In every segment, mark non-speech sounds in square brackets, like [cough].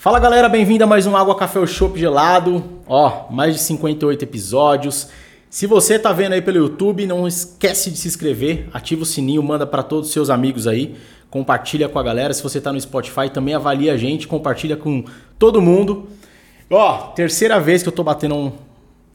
Fala galera, bem-vindo a mais um Água Café ou Chopp Gelado. Ó, mais de 58 episódios. Se você tá vendo aí pelo YouTube, não esquece de se inscrever, ativa o sininho, manda para todos os seus amigos aí, compartilha com a galera. Se você tá no Spotify, também avalia a gente, compartilha com todo mundo. Ó, terceira vez que eu tô batendo um,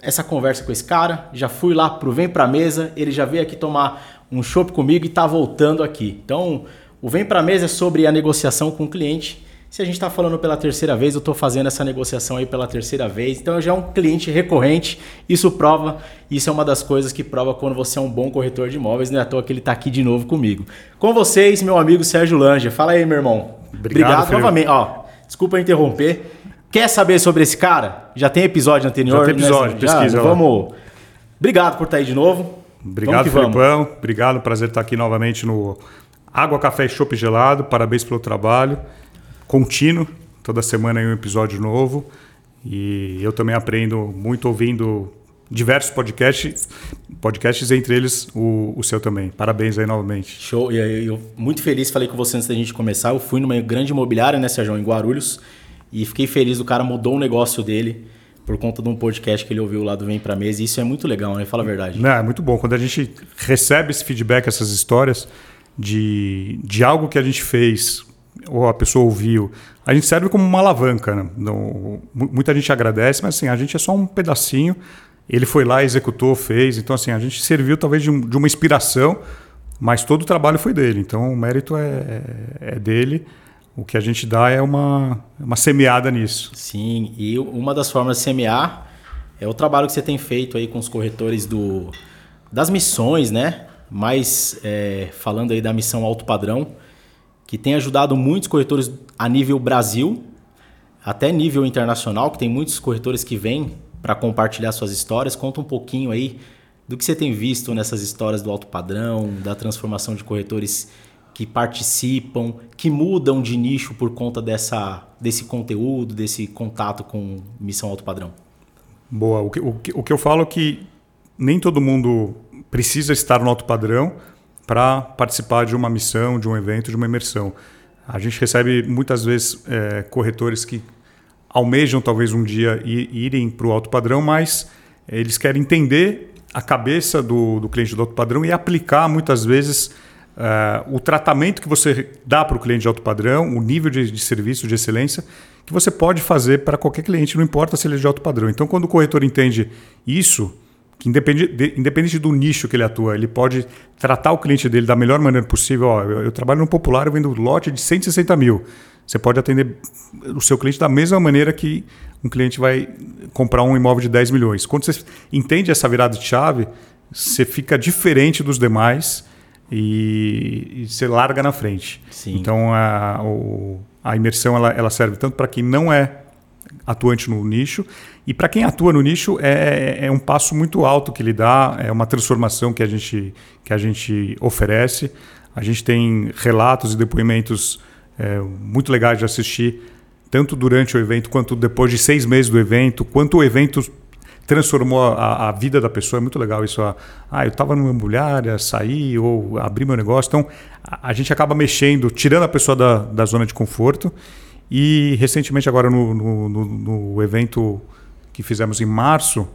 essa conversa com esse cara. Já fui lá pro Vem Pra Mesa, ele já veio aqui tomar um chopp comigo e tá voltando aqui. Então, o Vem Pra Mesa é sobre a negociação com o cliente se a gente está falando pela terceira vez, eu estou fazendo essa negociação aí pela terceira vez, então já é um cliente recorrente. Isso prova, isso é uma das coisas que prova quando você é um bom corretor de imóveis, não é à toa que ele está aqui de novo comigo. Com vocês, meu amigo Sérgio Lange. Fala aí, meu irmão. Obrigado, Obrigado novamente. Ó, desculpa interromper. Quer saber sobre esse cara? Já tem episódio anterior? Já tem episódio, né? pesquisa Já, Vamos. Obrigado por estar tá aí de novo. Obrigado, Felipão. Obrigado, prazer estar aqui novamente no Água, Café e Chopp Gelado. Parabéns pelo trabalho contínuo, toda semana aí um episódio novo. E eu também aprendo muito ouvindo diversos podcasts, podcasts entre eles o, o seu também. Parabéns aí novamente. Show. E eu, eu muito feliz, falei com você antes da gente começar. Eu fui numa grande imobiliária, né, Sérgio, em Guarulhos, e fiquei feliz. O cara mudou o negócio dele por conta de um podcast que ele ouviu lá do Vem Pra Mesa. E isso é muito legal, né? Fala a verdade. Não, é muito bom. Quando a gente recebe esse feedback, essas histórias de, de algo que a gente fez ou a pessoa ouviu, a gente serve como uma alavanca. Né? muita gente agradece, mas assim, a gente é só um pedacinho. Ele foi lá, executou, fez. Então, assim, a gente serviu talvez de, um, de uma inspiração, mas todo o trabalho foi dele. Então, o mérito é, é, é dele. O que a gente dá é uma, uma semeada nisso. Sim, e uma das formas de semear é o trabalho que você tem feito aí com os corretores do, das missões, né? Mas é, falando aí da missão alto padrão, que tem ajudado muitos corretores a nível Brasil, até nível internacional, que tem muitos corretores que vêm para compartilhar suas histórias. Conta um pouquinho aí do que você tem visto nessas histórias do alto padrão, da transformação de corretores que participam, que mudam de nicho por conta dessa, desse conteúdo, desse contato com missão alto padrão. Boa. O que, o que, o que eu falo é que nem todo mundo precisa estar no alto padrão para participar de uma missão, de um evento, de uma imersão. A gente recebe muitas vezes é, corretores que almejam talvez um dia irem para o alto padrão, mas eles querem entender a cabeça do, do cliente do alto padrão e aplicar muitas vezes é, o tratamento que você dá para o cliente de alto padrão, o nível de, de serviço, de excelência, que você pode fazer para qualquer cliente, não importa se ele é de alto padrão. Então, quando o corretor entende isso, que independente, de, independente do nicho que ele atua, ele pode tratar o cliente dele da melhor maneira possível. Ó, eu, eu, trabalho no popular, eu vendo lote de 160 mil. Você pode atender o seu cliente da mesma maneira que um cliente vai comprar um imóvel de 10 milhões. Quando você entende essa virada de chave, você fica diferente dos demais e, e você larga na frente. Sim. Então a, a imersão ela, ela serve tanto para quem não é atuante no nicho. E para quem atua no nicho, é, é, um passo muito alto que ele dá, é uma transformação que a gente, que a gente oferece. A gente tem relatos e depoimentos é, muito legais de assistir, tanto durante o evento quanto depois de seis meses do evento, quanto o evento transformou a, a vida da pessoa. É muito legal isso. Ah, eu estava numa imobiliária, saí ou abri meu negócio. Então, a, gente acaba mexendo, tirando a pessoa da, da zona de conforto e recentemente, agora no, no, no, no evento que fizemos em março,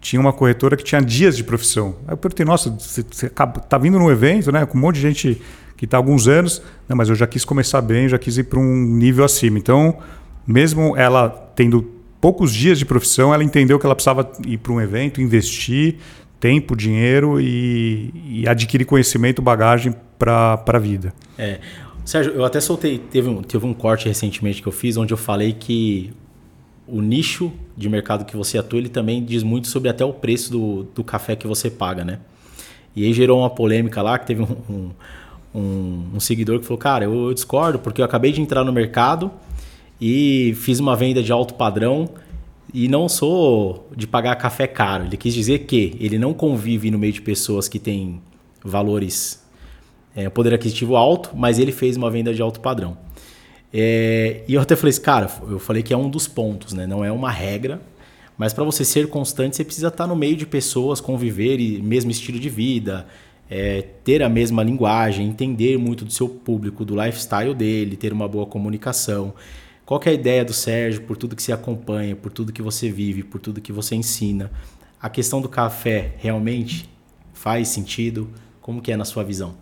tinha uma corretora que tinha dias de profissão. Aí eu perguntei, nossa, você está vindo no evento, né? Com um monte de gente que está há alguns anos, não, mas eu já quis começar bem, já quis ir para um nível acima. Então, mesmo ela tendo poucos dias de profissão, ela entendeu que ela precisava ir para um evento, investir tempo, dinheiro e, e adquirir conhecimento, bagagem para a vida. É. Sérgio, eu até soltei, teve um, teve um corte recentemente que eu fiz onde eu falei que o nicho de mercado que você atua, ele também diz muito sobre até o preço do, do café que você paga, né? E aí gerou uma polêmica lá, que teve um, um, um seguidor que falou, cara, eu, eu discordo, porque eu acabei de entrar no mercado e fiz uma venda de alto padrão e não sou de pagar café caro. Ele quis dizer que ele não convive no meio de pessoas que têm valores é, poder aquisitivo alto, mas ele fez uma venda de alto padrão. É, e eu até falei assim, cara, eu falei que é um dos pontos, né? Não é uma regra, mas para você ser constante, você precisa estar no meio de pessoas, conviver e mesmo estilo de vida, é, ter a mesma linguagem, entender muito do seu público, do lifestyle dele, ter uma boa comunicação. Qual é a ideia do Sérgio por tudo que você acompanha, por tudo que você vive, por tudo que você ensina? A questão do café realmente faz sentido? Como que é na sua visão?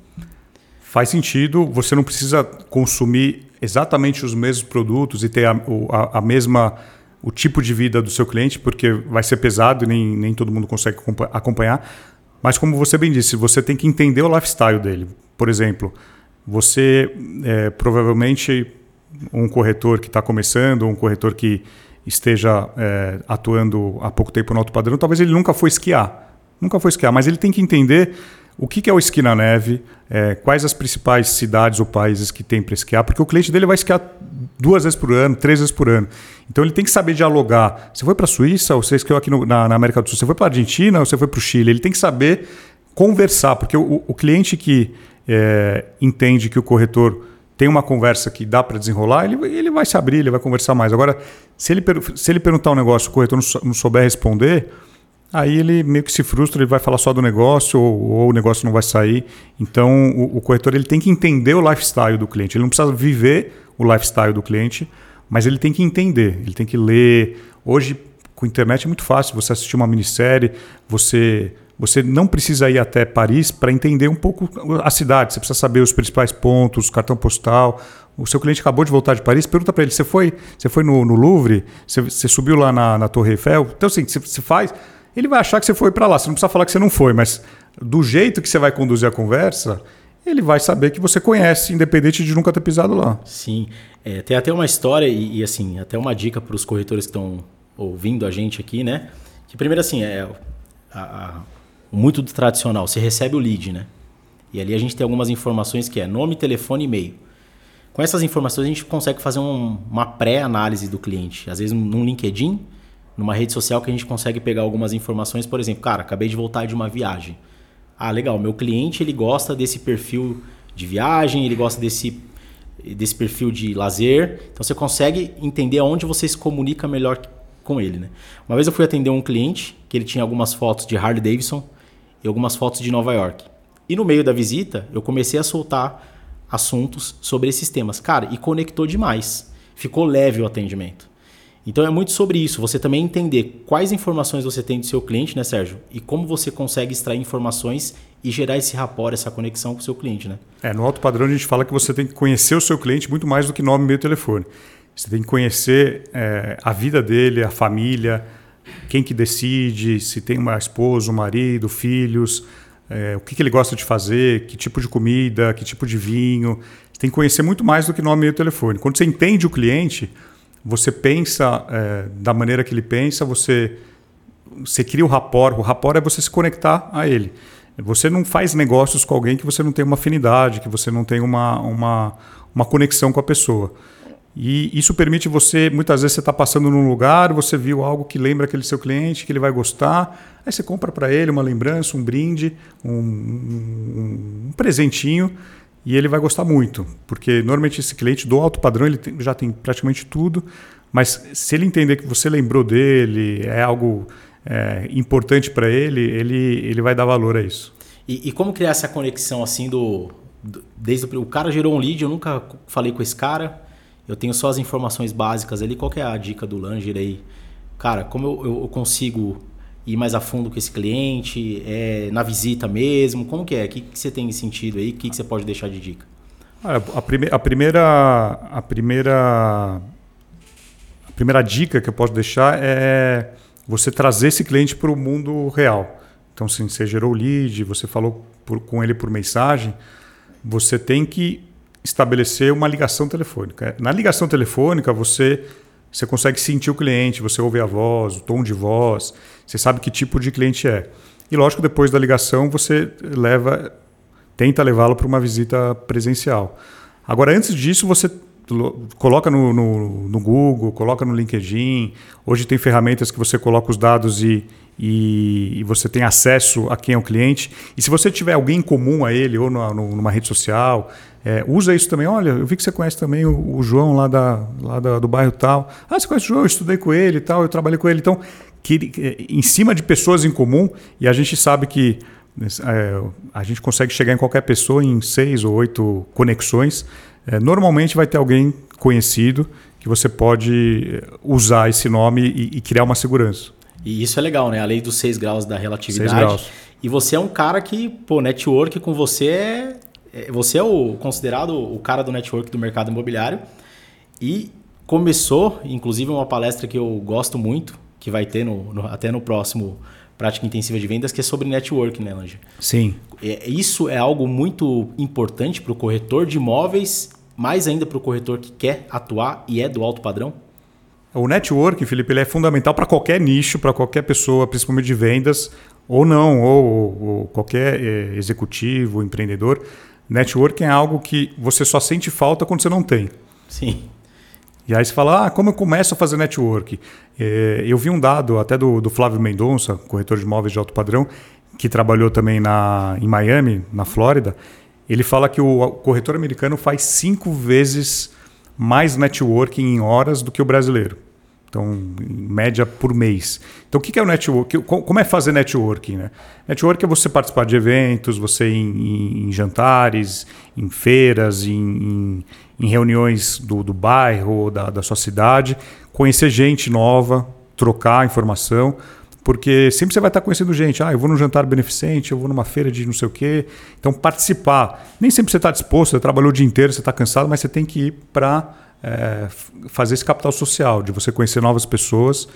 Faz sentido, você não precisa consumir exatamente os mesmos produtos e ter a, a, a mesma o tipo de vida do seu cliente, porque vai ser pesado e nem, nem todo mundo consegue acompanhar. Mas como você bem disse, você tem que entender o lifestyle dele. Por exemplo, você é, provavelmente um corretor que está começando, um corretor que esteja é, atuando há pouco tempo no alto padrão, talvez ele nunca foi esquiar. Nunca foi esquiar, mas ele tem que entender o que, é o esqui na neve, é, quais as principais cidades ou países que tem para esquiar, porque o cliente dele vai esquiar duas vezes por ano, três vezes por ano. Então ele tem que saber dialogar. Você foi para a Suíça, ou você esquiou aqui no, na, na, América do Sul, você foi para a Argentina, ou você foi para o Chile. Ele tem que saber conversar, porque o, o cliente que é, entende que o corretor tem uma conversa que dá para desenrolar, ele, ele vai se abrir, ele vai conversar mais. Agora, se ele, se ele perguntar um negócio, o corretor não, souber responder, aí ele meio que se frustra, ele vai falar só do negócio ou, ou o negócio não vai sair. Então, o, o, corretor ele tem que entender o lifestyle do cliente. Ele não precisa viver o lifestyle do cliente, mas ele tem que entender, ele tem que ler. Hoje, com a internet é muito fácil você assistir uma minissérie, você você não precisa ir até Paris para entender um pouco a cidade. Você precisa saber os principais pontos, cartão postal. O seu cliente acabou de voltar de Paris, pergunta para ele: você foi, você foi no, no Louvre? Você, você, subiu lá na, na, Torre Eiffel? Então, assim, você, você faz. Ele vai achar que você foi para lá. Você não precisa falar que você não foi, mas do jeito que você vai conduzir a conversa, ele vai saber que você conhece, independente de nunca ter pisado lá. Sim. É, tem até uma história e, e assim, até uma dica para os corretores que estão ouvindo a gente aqui, né? Que primeiro assim, é a, a muito do tradicional. Você recebe o lead, né? E ali a gente tem algumas informações que é nome, telefone e e-mail. Com essas informações a gente consegue fazer um, uma pré-análise do cliente. Às vezes num LinkedIn, numa rede social que a gente consegue pegar algumas informações, por exemplo, cara, acabei de voltar de uma viagem. Ah, legal, meu cliente ele gosta desse perfil de viagem, ele gosta desse, desse perfil de lazer. Então você consegue entender onde você se comunica melhor com ele. Né? Uma vez eu fui atender um cliente que ele tinha algumas fotos de Harley Davidson e algumas fotos de Nova York. E no meio da visita, eu comecei a soltar assuntos sobre esses temas. Cara, e conectou demais. Ficou leve o atendimento. Então é muito sobre isso, você também entender quais informações você tem do seu cliente, né, Sérgio? E como você consegue extrair informações e gerar esse rapport, essa conexão com o seu cliente, né? É, no alto padrão a gente fala que você tem que conhecer o seu cliente muito mais do que nome, e e telefone. Você tem que conhecer é, a vida dele, a família, quem que decide, se tem uma esposa, um marido, filhos, é, o que, que, ele gosta de fazer, que tipo de comida, que tipo de vinho. Você tem que conhecer muito mais do que nome e telefone. Quando você entende o cliente, você pensa é, da maneira que ele pensa, você, você cria o rapport. O rapport é você se conectar a ele. Você não faz negócios com alguém que você não tem uma afinidade, que você não tem uma, uma, uma conexão com a pessoa. E isso permite você, muitas vezes você está passando num lugar, você viu algo que lembra aquele seu cliente, que ele vai gostar, aí você compra para ele uma lembrança, um brinde, um, um, um, presentinho, e ele vai gostar muito, porque normalmente esse cliente do alto padrão ele tem, já tem praticamente tudo, mas se ele entender que você lembrou dele, é algo é, importante para ele, ele, ele vai dar valor a isso. E, e como criar essa conexão assim do, desde o, o cara gerou um lead, eu nunca falei com esse cara eu tenho só as informações básicas ali. Qual é a dica do Langer aí? Cara, como eu, eu consigo ir mais a fundo com esse cliente? É na visita mesmo? Como que é? O que, que você tem sentido aí? O que, que você pode deixar de dica? a, prime a, primeira, a primeira a primeira dica que eu posso deixar é você trazer esse cliente para o mundo real. Então, se você gerou lead, você falou por, com ele por mensagem, você tem que estabelecer uma ligação telefônica. Na ligação telefônica, você, você consegue sentir o cliente, você ouve a voz, o tom de voz, você sabe que tipo de cliente é. E lógico, depois da ligação, você leva, tenta levá-lo para uma visita presencial. Agora, antes disso, você coloca no, no, no, Google, coloca no LinkedIn. Hoje tem ferramentas que você coloca os dados e, e, e, você tem acesso a quem é o cliente. E se você tiver alguém comum a ele, ou numa, numa rede social, é, usa isso também. Olha, eu vi que você conhece também o, o João lá, da, lá da, do bairro tal. Ah, você conhece o João? Eu estudei com ele e tal, eu trabalhei com ele. Então, que, é, em cima de pessoas em comum, e a gente sabe que É, a gente consegue chegar em qualquer pessoa em seis ou oito conexões. É, normalmente vai ter alguém conhecido que você pode usar esse nome e, e, criar uma segurança. E isso é legal, né? A lei dos seis graus da relatividade. Seis graus. E você é um cara que, pô, network com você é. É você é o considerado o cara do network do mercado imobiliário. E começou, inclusive, uma palestra que eu gosto muito, que vai ter no, no até no próximo prática intensiva de vendas, que é sobre network, né, Lange? Sim. É, isso é algo muito importante para o corretor de imóveis, mais ainda para o corretor que quer atuar e é do alto padrão? O network, Felipe, ele é fundamental para qualquer nicho, para qualquer pessoa, principalmente de vendas, ou não, ou, ou qualquer é, executivo, empreendedor. Networking é algo que você só sente falta quando você não tem. Sim. E aí você fala, ah, como eu começo a fazer network? É, eu vi um dado até do, do Flávio Mendonça, corretor de imóveis de alto padrão, que trabalhou também na, em Miami, na Flórida. Ele fala que o corretor americano faz cinco vezes mais networking em horas do que o brasileiro. Então, em média por mês. Então, o que é o network? Como é fazer networking? Né? Network é você participar de eventos, você ir em, em jantares, em feiras, em, em, em reuniões do, do bairro da, da sua cidade, conhecer gente nova, trocar informação porque sempre você vai estar conhecendo gente. Ah, eu vou num jantar beneficente, eu vou numa feira de não sei o quê. Então, participar. Nem sempre você está disposto, você trabalhou o dia inteiro, você está cansado, mas você tem que ir para é, fazer esse capital social, de você conhecer novas pessoas,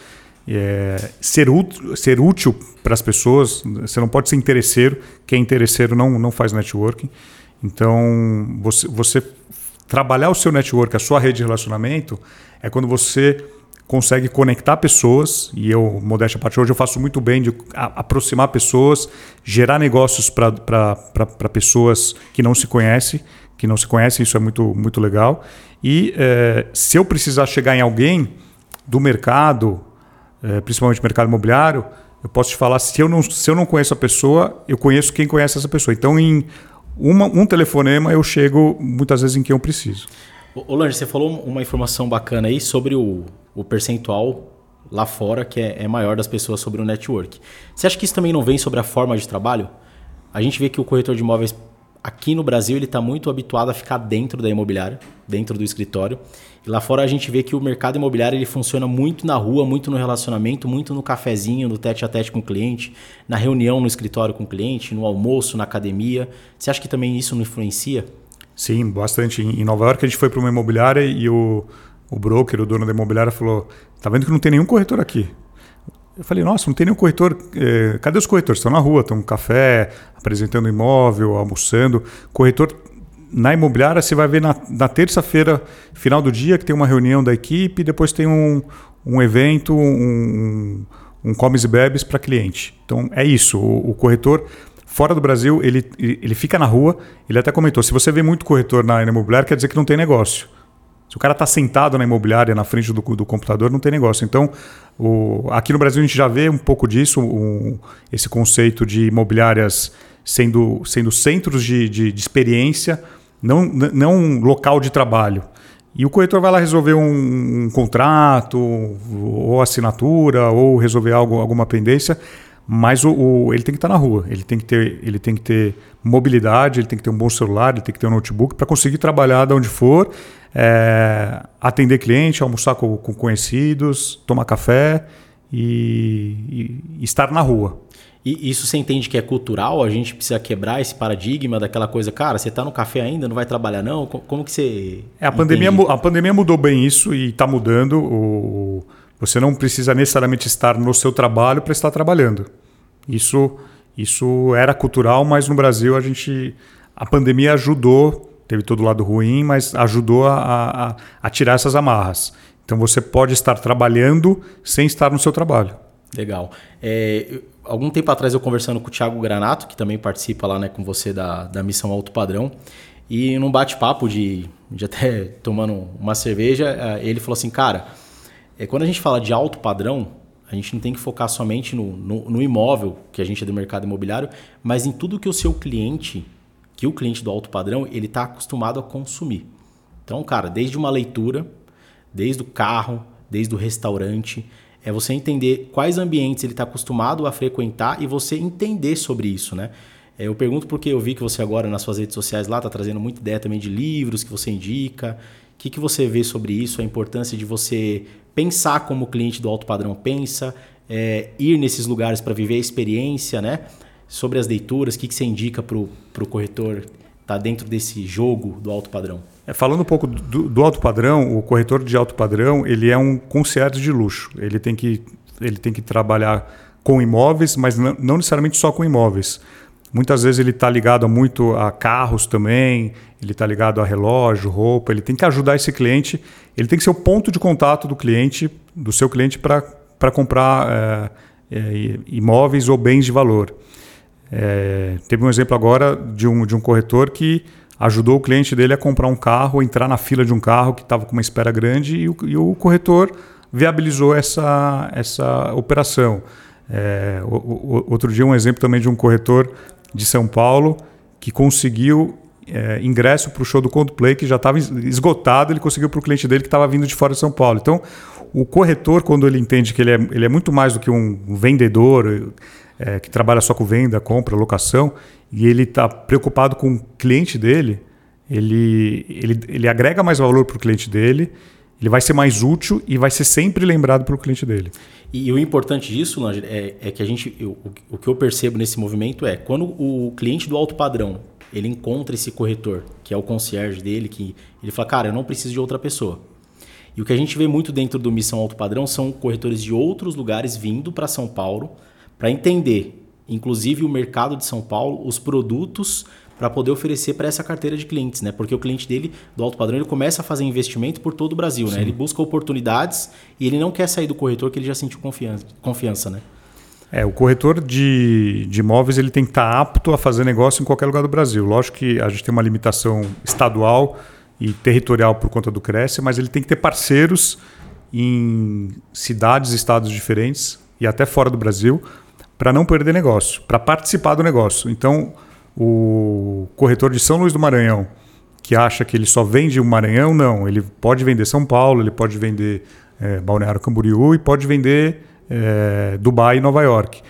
é, ser, útil, ser útil para as pessoas. Você não pode ser interesseiro. Quem é interesseiro não, não faz networking. Então, você, você trabalhar o seu network, a sua rede de relacionamento, é quando você consegue conectar pessoas, e eu, modéstia a parte, hoje eu faço muito bem de aproximar pessoas, gerar negócios para pessoas que não se conhecem, que não se conhecem, isso é muito, muito legal. E é, se eu precisar chegar em alguém do mercado, é, principalmente mercado imobiliário, eu posso te falar, se eu, não, se eu não conheço a pessoa, eu conheço quem conhece essa pessoa. Então, em uma, um telefonema, eu chego muitas vezes em quem eu preciso. Ô, Lange, você falou uma informação bacana aí sobre o, o percentual lá fora que é, é, maior das pessoas sobre o network. Você acha que isso também não vem sobre a forma de trabalho? A gente vê que o corretor de imóveis aqui no Brasil ele está muito habituado a ficar dentro da imobiliária, dentro do escritório. E lá fora a gente vê que o mercado imobiliário ele funciona muito na rua, muito no relacionamento, muito no cafezinho, no tete a tete com o cliente, na reunião no escritório com o cliente, no almoço, na academia. Você acha que também isso não influencia? Sim, bastante. Em Nova York a gente foi para uma imobiliária e o, o broker, o dono da imobiliária, falou: tá vendo que não tem nenhum corretor aqui? Eu falei, nossa, não tem nenhum corretor. Eh, cadê os corretores? Estão na rua, estão no café, apresentando imóvel, almoçando. Corretor na imobiliária, você vai ver na, na terça-feira, final do dia, que tem uma reunião da equipe, depois tem um, um evento, um, um comes e bebes para cliente. Então é isso. O, o corretor Fora do Brasil, ele, ele fica na rua. Ele até comentou: se você vê muito corretor na imobiliária, quer dizer que não tem negócio. Se o cara está sentado na imobiliária, na frente do, do computador, não tem negócio. Então, o, aqui no Brasil a gente já vê um pouco disso, um, esse conceito de imobiliárias sendo, sendo centros de, de, de experiência, não, não um local de trabalho. E o corretor vai lá resolver um, um contrato, ou assinatura, ou resolver algo, alguma pendência mas o, o, ele tem que estar na rua, ele tem que, ter, ele tem que ter mobilidade, ele tem que ter um bom celular, ele tem que ter um notebook para conseguir trabalhar de onde for, é, atender cliente, almoçar com, com, conhecidos, tomar café e, e, estar na rua. E isso você entende que é cultural? A gente precisa quebrar esse paradigma daquela coisa, cara, você está no café ainda, não vai trabalhar não? Como que você. É, a, pandemia, a pandemia mudou bem isso e está mudando. O, você não precisa necessariamente estar no seu trabalho para estar trabalhando. Isso, isso era cultural, mas no Brasil a gente. A pandemia ajudou, teve todo lado ruim, mas ajudou a, a, a tirar essas amarras. Então você pode estar trabalhando sem estar no seu trabalho. Legal. É, algum tempo atrás eu conversando com o Thiago Granato, que também participa lá né, com você da, da Missão Alto Padrão, e num bate-papo de, de até [laughs] tomando uma cerveja, é, ele falou assim, cara, é, quando a gente fala de alto padrão, a gente não tem que focar somente no, no, no, imóvel, que a gente é do mercado imobiliário, mas em tudo que o seu cliente, que o cliente do alto padrão, ele está acostumado a consumir. Então, cara, desde uma leitura, desde o carro, desde o restaurante, É você entender quais ambientes ele está acostumado a frequentar e você entender sobre isso, né? É, eu pergunto porque eu vi que você agora nas suas redes sociais lá está trazendo muita ideia também de livros que você indica. O que, que você vê sobre isso? A importância de você pensar como o cliente do alto padrão pensa, é, ir nesses lugares para viver a experiência, né? Sobre as leituras, o que, que você indica para o corretor estar tá dentro desse jogo do alto padrão? É, falando um pouco do, do, alto padrão, o corretor de alto padrão ele é um concierge de luxo. Ele tem que, ele tem que trabalhar com imóveis, mas não, não necessariamente só com imóveis. Muitas vezes ele está ligado muito a carros também, ele está ligado a relógio, roupa. Ele tem que ajudar esse cliente. Ele tem que ser o ponto de contato do cliente, do seu cliente, para comprar é, é, imóveis ou bens de valor. É, teve um exemplo agora de um, de um corretor que ajudou o cliente dele a comprar um carro, entrar na fila de um carro que estava com uma espera grande e o, e o, corretor viabilizou essa, essa operação. O, o, outro dia um exemplo também de um corretor de São Paulo que conseguiu é, ingresso para o show do Coldplay que já estava esgotado, ele conseguiu para o cliente dele que estava vindo de fora de São Paulo. Então, o corretor, quando ele entende que ele é, ele é muito mais do que um vendedor é, que trabalha só com venda, compra, locação, e ele está preocupado com o cliente dele, ele, ele, ele agrega mais valor para o cliente dele, ele vai ser mais útil e vai ser sempre lembrado pelo cliente dele. E, e o importante disso, Langer, é, é, que a gente, eu, o, o, que eu percebo nesse movimento é quando o cliente do alto padrão ele encontra esse corretor, que é o concierge dele, que ele fala, cara, eu não preciso de outra pessoa. E o que a gente vê muito dentro do Missão Alto Padrão são corretores de outros lugares vindo para São Paulo para entender, inclusive o mercado de São Paulo, os produtos para poder oferecer para essa carteira de clientes, né? Porque o cliente dele, do alto padrão, ele começa a fazer investimento por todo o Brasil, né? Ele busca oportunidades e ele não quer sair do corretor que ele já sentiu confiança, confiança né? É, o corretor de, de imóveis ele tem que estar tá apto a fazer negócio em qualquer lugar do Brasil. Lógico que a gente tem uma limitação estadual e territorial por conta do Cresce, mas ele tem que ter parceiros em cidades estados diferentes e até fora do Brasil para não perder negócio, para participar do negócio. Então, o corretor de São Luís do Maranhão, que acha que ele só vende o Maranhão, não. Ele pode vender São Paulo, ele pode vender é, Balneário Camboriú e pode vender é, Dubai e Nova York.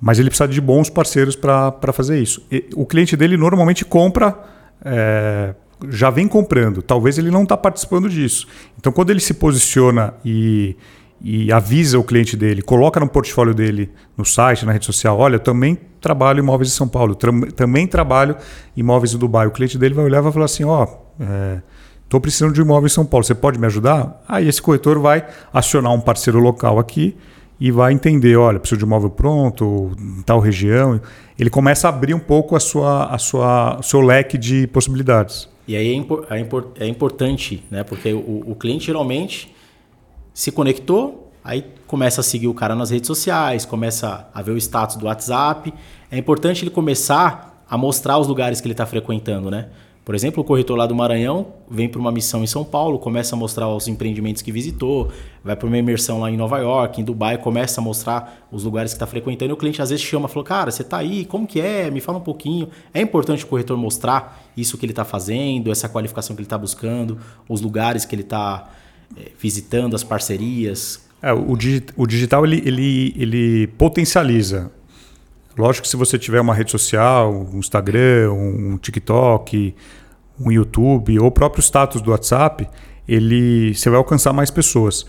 Mas ele precisa de bons parceiros para fazer isso. E o cliente dele normalmente compra, é, já vem comprando. Talvez ele não está participando disso. Então, quando ele se posiciona e e avisa o cliente dele, coloca no portfólio dele, no site, na rede social, olha, eu também trabalho imóveis em São Paulo, também trabalho imóveis em Dubai. O cliente dele vai olhar e vai falar assim, ó, oh, estou precisando de um imóvel em São Paulo, você pode me ajudar? Aí esse corretor vai acionar um parceiro local aqui e vai entender, olha, preciso de imóvel pronto, em tal região. Ele começa a abrir um pouco a sua, a sua, o seu leque de possibilidades. E aí é, é, impor, é importante, né? porque o, o cliente geralmente se conectou, aí começa a seguir o cara nas redes sociais, começa a ver o status do WhatsApp. É importante ele começar a mostrar os lugares que ele está frequentando, né? Por exemplo, o corretor lá do Maranhão vem para uma missão em São Paulo, começa a mostrar os empreendimentos que visitou, vai para uma imersão lá em Nova York, em Dubai, começa a mostrar os lugares que está frequentando. E o cliente às vezes chama, falou, cara, você está aí, como que é? Me fala um pouquinho. É importante o corretor mostrar isso que ele está fazendo, essa qualificação que ele está buscando, os lugares que ele está é, visitando as parcerias? É, o, o digital ele, ele, ele potencializa. Lógico que se você tiver uma rede social, um Instagram, um TikTok, um YouTube ou o próprio status do WhatsApp, ele, você vai alcançar mais pessoas.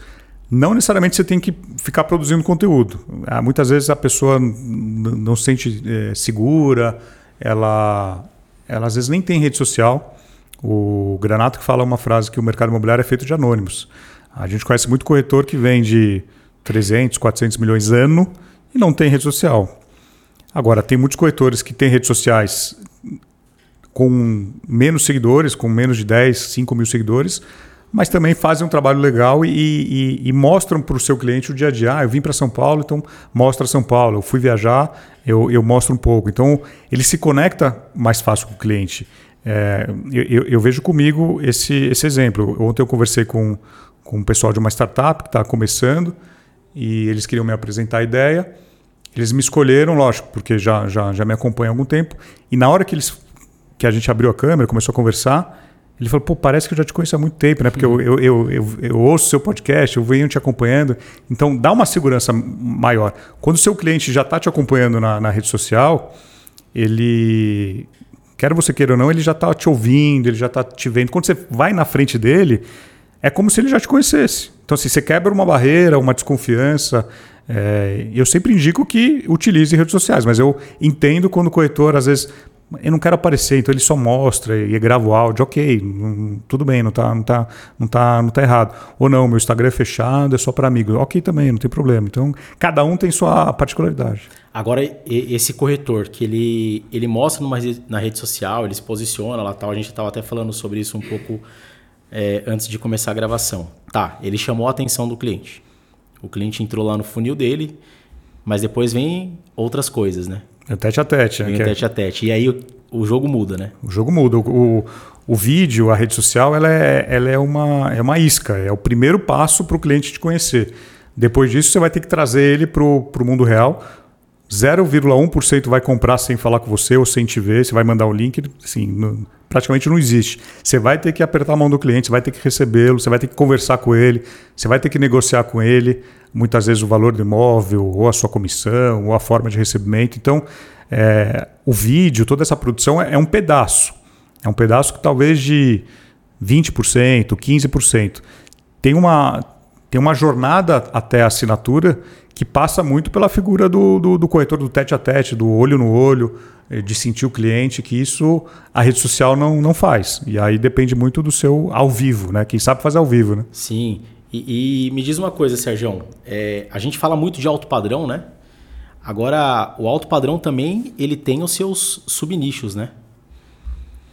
Não necessariamente você tem que ficar produzindo conteúdo. Ah, muitas vezes a pessoa não se sente é, segura, ela, ela às vezes nem tem rede social. O Granato que fala uma frase que o mercado imobiliário é feito de anônimos. A gente conhece muito corretor que vende 300, 400 milhões ano e não tem rede social. Agora, tem muitos corretores que têm redes sociais com menos seguidores, com menos de 10, 5 mil seguidores, mas também fazem um trabalho legal e, e, e mostram para o seu cliente o dia a dia. Ah, eu vim para São Paulo, então mostra São Paulo. Eu fui viajar, eu, eu mostro um pouco. Então, ele se conecta mais fácil com o cliente. É, eu, eu, vejo comigo esse, esse exemplo. Ontem eu conversei com, com um pessoal de uma startup que está começando e eles queriam me apresentar a ideia. Eles me escolheram, lógico, porque já, já, já me acompanham há algum tempo. E na hora que, eles, que a gente abriu a câmera, começou a conversar, Ele falou, pô, parece que eu já te conheço há muito tempo, né? Porque eu, eu, eu, eu, eu ouço seu podcast, eu venho te acompanhando. Então, dá uma segurança maior. Quando o seu cliente já está te acompanhando na, na rede social, ele quer você queira ou não, ele já está te ouvindo, ele já está te vendo. Quando você vai na frente dele, é como se ele já te conhecesse. Então, assim, você quebra uma barreira, uma desconfiança. É, eu sempre indico que utilize redes sociais, mas eu entendo quando o corretor, às vezes, eu não quero aparecer, então ele só mostra e grava o áudio, ok, tudo bem, não está não tá, não tá, não tá errado. Ou não, meu Instagram é fechado, é só para amigos, ok também, não tem problema. Então, cada um tem sua particularidade. Agora, esse corretor que ele, ele mostra numa, na rede social, ele se posiciona lá tal, a gente estava até falando sobre isso um pouco é, antes de começar a gravação. Tá, ele chamou a atenção do cliente. O cliente entrou lá no funil dele, mas depois vem outras coisas, né? É tete a tete. Vem né? tete a tete. E aí o, o, jogo muda, né? O jogo muda. O, o, o, vídeo, a rede social, ela é, ela é, uma, é uma isca. É o primeiro passo para o cliente te conhecer. Depois disso, você vai ter que trazer ele para o mundo real. 0,1% vai comprar sem falar com você ou sem te ver. Você vai mandar o link. Assim, no, praticamente não existe. Você vai ter que apertar a mão do cliente, você vai ter que recebê-lo, você vai ter que conversar com ele, você vai ter que negociar com ele, muitas vezes o valor do imóvel, ou a sua comissão, ou a forma de recebimento. Então, é, o vídeo, toda essa produção é, é um pedaço. É um pedaço que talvez de 20%, 15%. Tem uma, tem uma jornada até a assinatura que passa muito pela figura do, do, do corretor do tete a tete, do olho no olho, eh, de sentir o cliente, que isso a rede social não, não faz. E aí depende muito do seu ao vivo, né? Quem sabe fazer ao vivo, né? Sim. E, e me diz uma coisa, Sérgio. É, a gente fala muito de alto padrão, né? Agora, o alto padrão também ele tem os seus subnichos, né?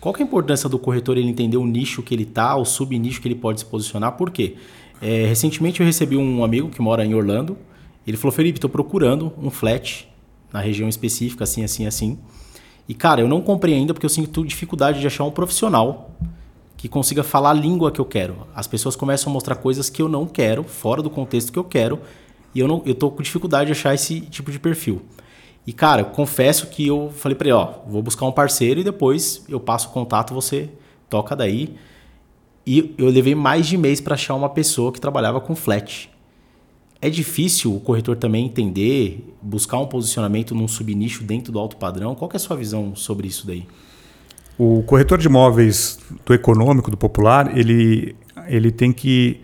Qual que é a importância do corretor ele entender o nicho que ele tá, o subnicho que ele pode se posicionar? Por quê? É, recentemente eu recebi um amigo que mora em Orlando. Ele falou: Felipe, estou procurando um flat na região específica, assim, assim, assim. E, cara, eu não comprei ainda porque eu sinto dificuldade de achar um profissional que consiga falar a língua que eu quero. As pessoas começam a mostrar coisas que eu não quero, fora do contexto que eu quero, e eu, não, eu tô com dificuldade de achar esse tipo de perfil. E, cara, confesso que eu falei para ele, ó, vou buscar um parceiro e depois eu passo o contato, você toca daí. E eu levei mais de mês para achar uma pessoa que trabalhava com flat. É difícil o corretor também entender, buscar um posicionamento num subnicho dentro do alto padrão. Qual é a sua visão sobre isso daí? O corretor de imóveis do econômico, do popular, ele, ele tem que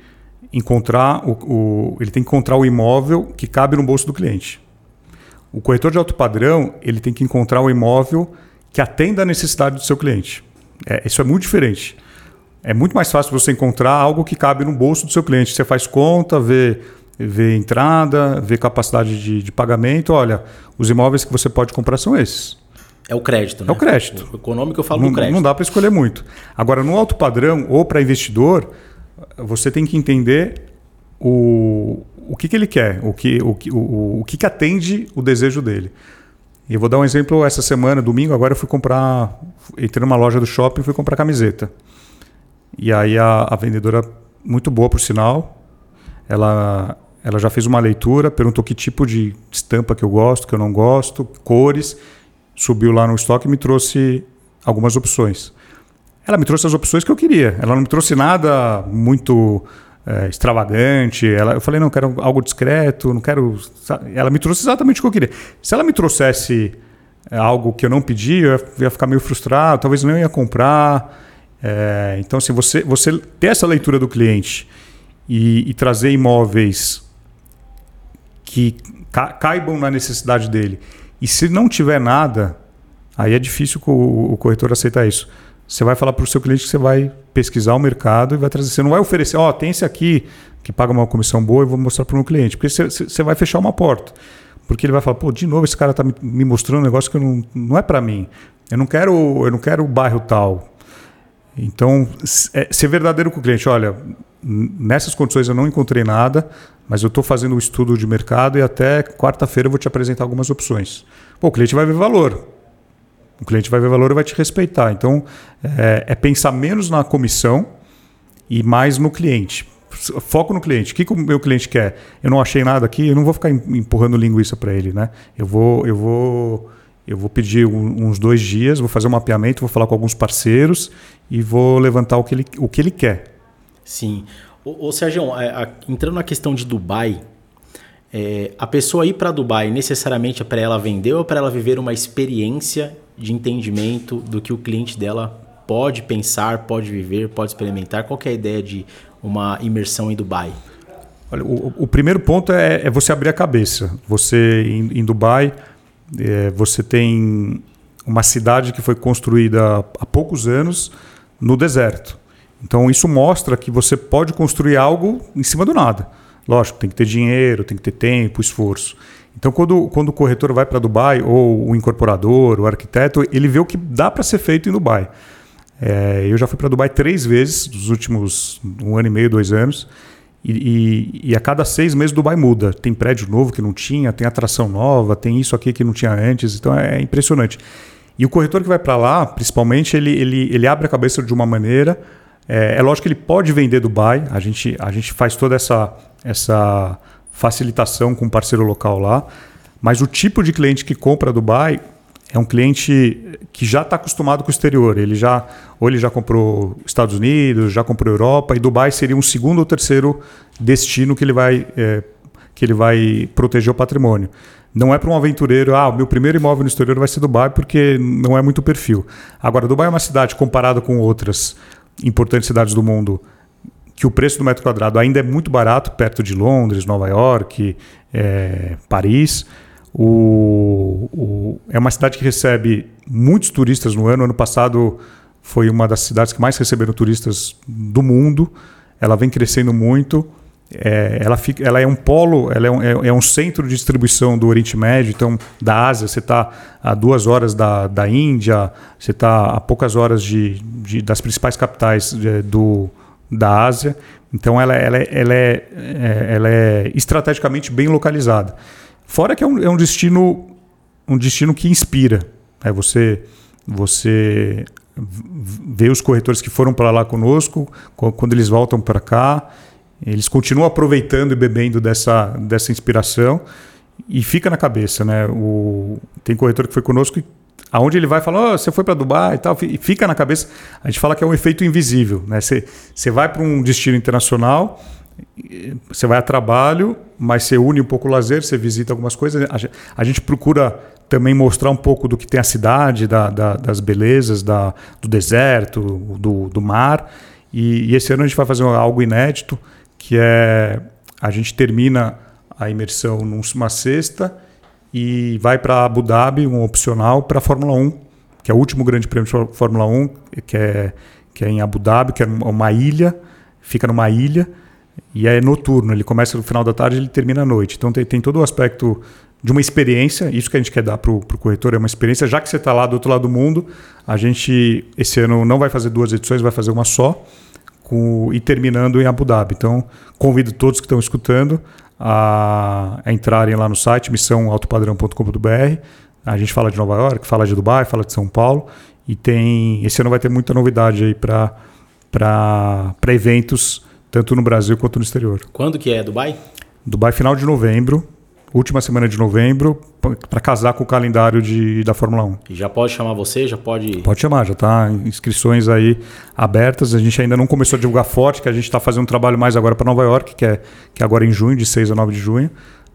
encontrar o, o, ele tem que encontrar o imóvel que cabe no bolso do cliente. O corretor de alto padrão ele tem que encontrar o imóvel que atenda a necessidade do seu cliente. É, isso é muito diferente. É muito mais fácil você encontrar algo que cabe no bolso do seu cliente. Você faz conta, vê ver entrada, ver capacidade de, de, pagamento. Olha, os imóveis que você pode comprar são esses. É o crédito, né? É o crédito. O econômico eu falo não, do crédito. Não dá para escolher muito. Agora, no alto padrão ou para investidor, você tem que entender o, o que, que ele quer, o que, o, o, o que, que atende o desejo dele. E eu vou dar um exemplo essa semana, domingo, agora eu fui comprar, entrei numa loja do shopping e fui comprar camiseta. E aí a, a vendedora, muito boa por sinal, ela ela já fez uma leitura, perguntou que tipo de estampa que eu gosto, que eu não gosto, cores, subiu lá no estoque e me trouxe algumas opções. Ela me trouxe as opções que eu queria. Ela não me trouxe nada muito é, extravagante. Ela, eu falei, não, quero algo discreto, não quero. Ela me trouxe exatamente o que eu queria. Se ela me trouxesse é, algo que eu não pedi, eu ia, ia ficar meio frustrado, talvez não ia comprar. É, então, assim, você, você ter essa leitura do cliente e, e trazer imóveis que ca caibam na necessidade dele. E se não tiver nada, aí é difícil o, o corretor aceitar isso. Você vai falar para o seu cliente que você vai pesquisar o mercado e vai trazer. Você não vai oferecer, ó, oh, tem esse aqui que paga uma comissão boa e vou mostrar para o meu cliente. Porque você, você vai fechar uma porta. Porque ele vai falar, pô, de novo esse cara está me mostrando um negócio que não, não é para mim. Eu não quero eu não quero o bairro tal. Então, é, ser verdadeiro com o cliente. Olha, nessas condições eu não encontrei nada, mas eu estou fazendo um estudo de mercado e até quarta-feira eu vou te apresentar algumas opções. O cliente vai ver valor. O cliente vai ver valor e vai te respeitar. Então, é, é pensar menos na comissão e mais no cliente. Foco no cliente. O que, que o meu cliente quer? Eu não achei nada aqui, eu não vou ficar empurrando linguiça para ele, né? Eu vou, eu vou Eu vou pedir um, uns dois dias, vou fazer um mapeamento, vou falar com alguns parceiros e vou levantar o que ele, o que ele quer. Sim. Ô, ô Sérgio, é, entrando na questão de Dubai, é, a pessoa ir para Dubai necessariamente é para ela vender ou para ela viver uma experiência de entendimento do que o cliente dela pode pensar, pode viver, pode experimentar? Qual é a ideia de uma imersão em Dubai? Olha, o, o primeiro ponto é, é, você abrir a cabeça. Você em, em Dubai, é, você tem uma cidade que foi construída há poucos anos no deserto. Então isso mostra que você pode construir algo em cima do nada. Lógico, tem que ter dinheiro, tem que ter tempo, esforço. Então, quando, quando o corretor vai para Dubai, ou o incorporador, o arquiteto, ele vê o que dá para ser feito em Dubai. É, eu já fui para Dubai três vezes nos últimos um ano e meio, dois anos. E, e, e, a cada seis meses Dubai muda. Tem prédio novo que não tinha, tem atração nova, tem isso aqui que não tinha antes. Então é impressionante. E o corretor que vai para lá, principalmente, ele, ele, ele abre a cabeça de uma maneira. É, é lógico que ele pode vender Dubai. A gente, a gente faz toda essa, essa facilitação com o parceiro local lá. Mas o tipo de cliente que compra Dubai é um cliente que já está acostumado com o exterior. Ele já ou ele já comprou Estados Unidos, já comprou Europa e Dubai seria um segundo ou terceiro destino que ele vai é, que ele vai proteger o patrimônio. Não é para um aventureiro, ah, o meu primeiro imóvel no exterior vai ser Dubai porque não é muito perfil. Agora, Dubai é uma cidade comparada com outras importantes cidades do mundo que o preço do metro quadrado ainda é muito barato, perto de Londres, Nova York, é, Paris. O, o, é uma cidade que recebe muitos turistas no ano. Ano passado foi uma das cidades que mais receberam turistas do mundo. Ela vem crescendo muito. É, ela, fica, ela é um polo, ela é um, é, é um, centro de distribuição do Oriente Médio, então da Ásia, você está a duas horas da, da Índia, você está a poucas horas de, de das principais capitais de, é, do, da Ásia. Então ela, ela, ela, é, é, ela é estrategicamente bem localizada. Fora que é um, é um destino um destino que inspira. É você você vê os corretores que foram para lá conosco, quando eles voltam para cá, eles continuam aproveitando e bebendo dessa, dessa inspiração e fica na cabeça, né? O, tem corretor que foi conosco e aonde ele vai falar, oh, você foi para Dubai e tal, e fica na cabeça. A gente fala que é um efeito invisível, né? Você, você vai para um destino internacional, você vai a trabalho, mas você une um pouco o lazer, você visita algumas coisas. A gente procura também mostrar um pouco do que tem a cidade, da, da, das belezas da, do deserto, do, do mar. E, e, esse ano a gente vai fazer algo inédito, que é a gente termina a imersão numa sexta e vai para Abu Dhabi, um opcional, para a Fórmula 1, que é o último grande prêmio de Fórmula 1, que é, que é em Abu Dhabi, que é uma ilha, fica numa ilha e é noturno, ele começa no final da tarde e ele termina à noite. Então tem, tem todo o aspecto de uma experiência, isso que a gente quer dar para o corretor é uma experiência, já que você está lá do outro lado do mundo, a gente esse ano não vai fazer duas edições, vai fazer uma só, com, e terminando em Abu Dhabi. Então convido todos que estão escutando a, a entrarem lá no site missãoautopadrão.com.br. A gente fala de Nova York, fala de Dubai, fala de São Paulo e tem esse ano vai ter muita novidade aí para eventos tanto no Brasil quanto no exterior. Quando que é Dubai? Dubai final de novembro, última semana de novembro, para casar com o calendário de, da Fórmula 1. E já pode chamar você? Já pode. Pode chamar, já está inscrições aí abertas. A gente ainda não começou a divulgar forte, que a gente está fazendo um trabalho mais agora para Nova York, que é, que é agora em junho, de 6 a 9 de junho.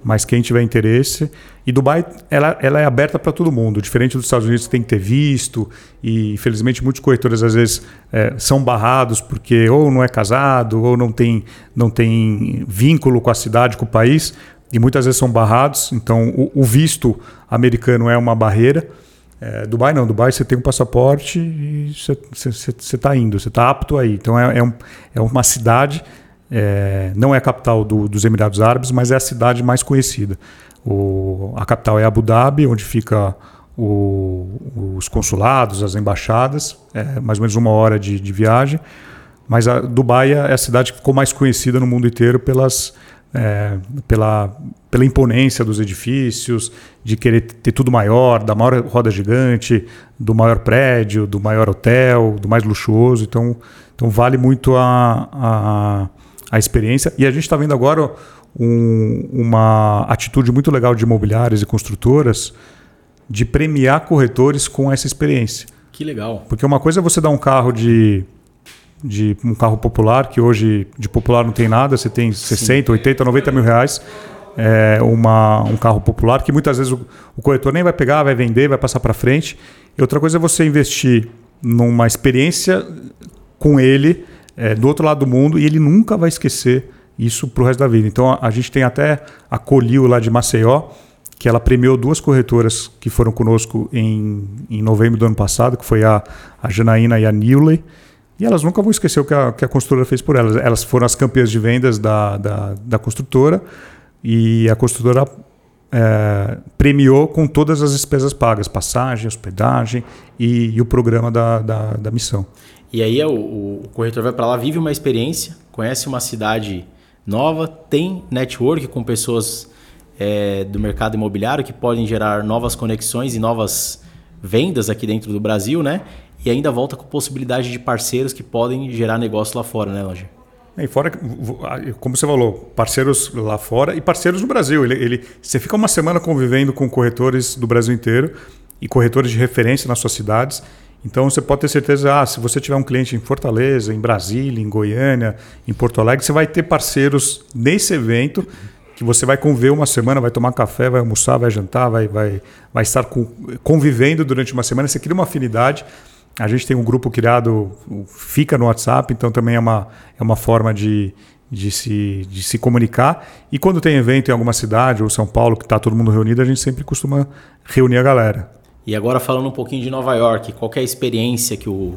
Mas quem tiver interesse. E Dubai, ela, ela é aberta para todo mundo. Diferente dos Estados Unidos, que tem que ter visto. E, infelizmente, muitos corretores, às vezes, é, são barrados porque ou não é casado, ou não tem, não tem vínculo com a cidade, com o país. E muitas vezes são barrados. Então, o, o visto americano é uma barreira. É, Dubai não, Dubai você tem um passaporte e você está indo, você está apto aí. Então é, é, um, é uma cidade é, não é a capital do, dos Emirados Árabes, mas é a cidade mais conhecida. O, a capital é Abu Dhabi, onde fica o, os consulados, as embaixadas, é mais ou menos uma hora de, de viagem. Mas Dubai é a cidade que ficou mais conhecida no mundo inteiro pelas, é, pela, pela imponência dos edifícios, de querer ter tudo maior, da maior roda gigante, do maior prédio, do maior hotel, do mais luxuoso. Então, então vale muito a, a a experiência. E a gente está vendo agora um, uma atitude muito legal de imobiliárias e construtoras de premiar corretores com essa experiência. Que legal. Porque uma coisa é você dar um carro de, de um carro popular, que hoje de popular não tem nada, você tem 60, Sim. 80, 90 mil reais. É uma, um carro popular que muitas vezes o, o corretor nem vai pegar, vai vender, vai passar para frente. E outra coisa é você investir numa experiência com ele é, do outro lado do mundo e ele nunca vai esquecer isso para o resto da vida. Então a, a, gente tem até a Colil lá de Maceió, que ela premiou duas corretoras que foram conosco em, em novembro do ano passado, que foi a, a Janaína e a Newley. E elas nunca vão esquecer o que a, que a construtora fez por elas. Elas foram as campeãs de vendas da, da, da construtora e a construtora é, premiou com todas as despesas pagas, passagem, hospedagem e, e o programa da, da, da, missão. E aí o, o corretor vai para lá, vive uma experiência, conhece uma cidade nova, tem network com pessoas é, do mercado imobiliário que podem gerar novas conexões e novas vendas aqui dentro do Brasil, né? E ainda volta com possibilidade de parceiros que podem gerar negócio lá fora, né, Roger? E fora, como você falou, parceiros lá fora e parceiros no Brasil. Ele, ele, você fica uma semana convivendo com corretores do Brasil inteiro e corretores de referência nas suas cidades. Então você pode ter certeza, ah, se você tiver um cliente em Fortaleza, em Brasília, em Goiânia, em Porto Alegre, você vai ter parceiros nesse evento que você vai conviver uma semana, vai tomar café, vai almoçar, vai jantar, vai, vai, vai estar convivendo durante uma semana. Você cria uma afinidade. A gente tem um grupo criado, fica no WhatsApp, então também é uma, é uma forma de, de, se, de se comunicar. E quando tem evento em alguma cidade, ou São Paulo, que está todo mundo reunido, a gente sempre costuma reunir a galera. E agora falando um pouquinho de Nova York, qual é a experiência que o,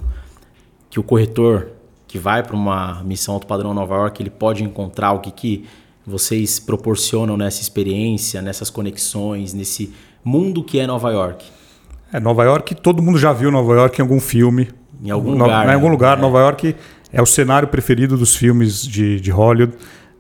que o corretor que vai para uma missão alto padrão Nova York ele pode encontrar, o que, que vocês proporcionam nessa experiência, nessas conexões, nesse mundo que é Nova York? É, Nova York, todo mundo já viu Nova York em algum filme. Em algum no, lugar. Em algum né? lugar. É. Nova York é o cenário preferido dos filmes de, de Hollywood,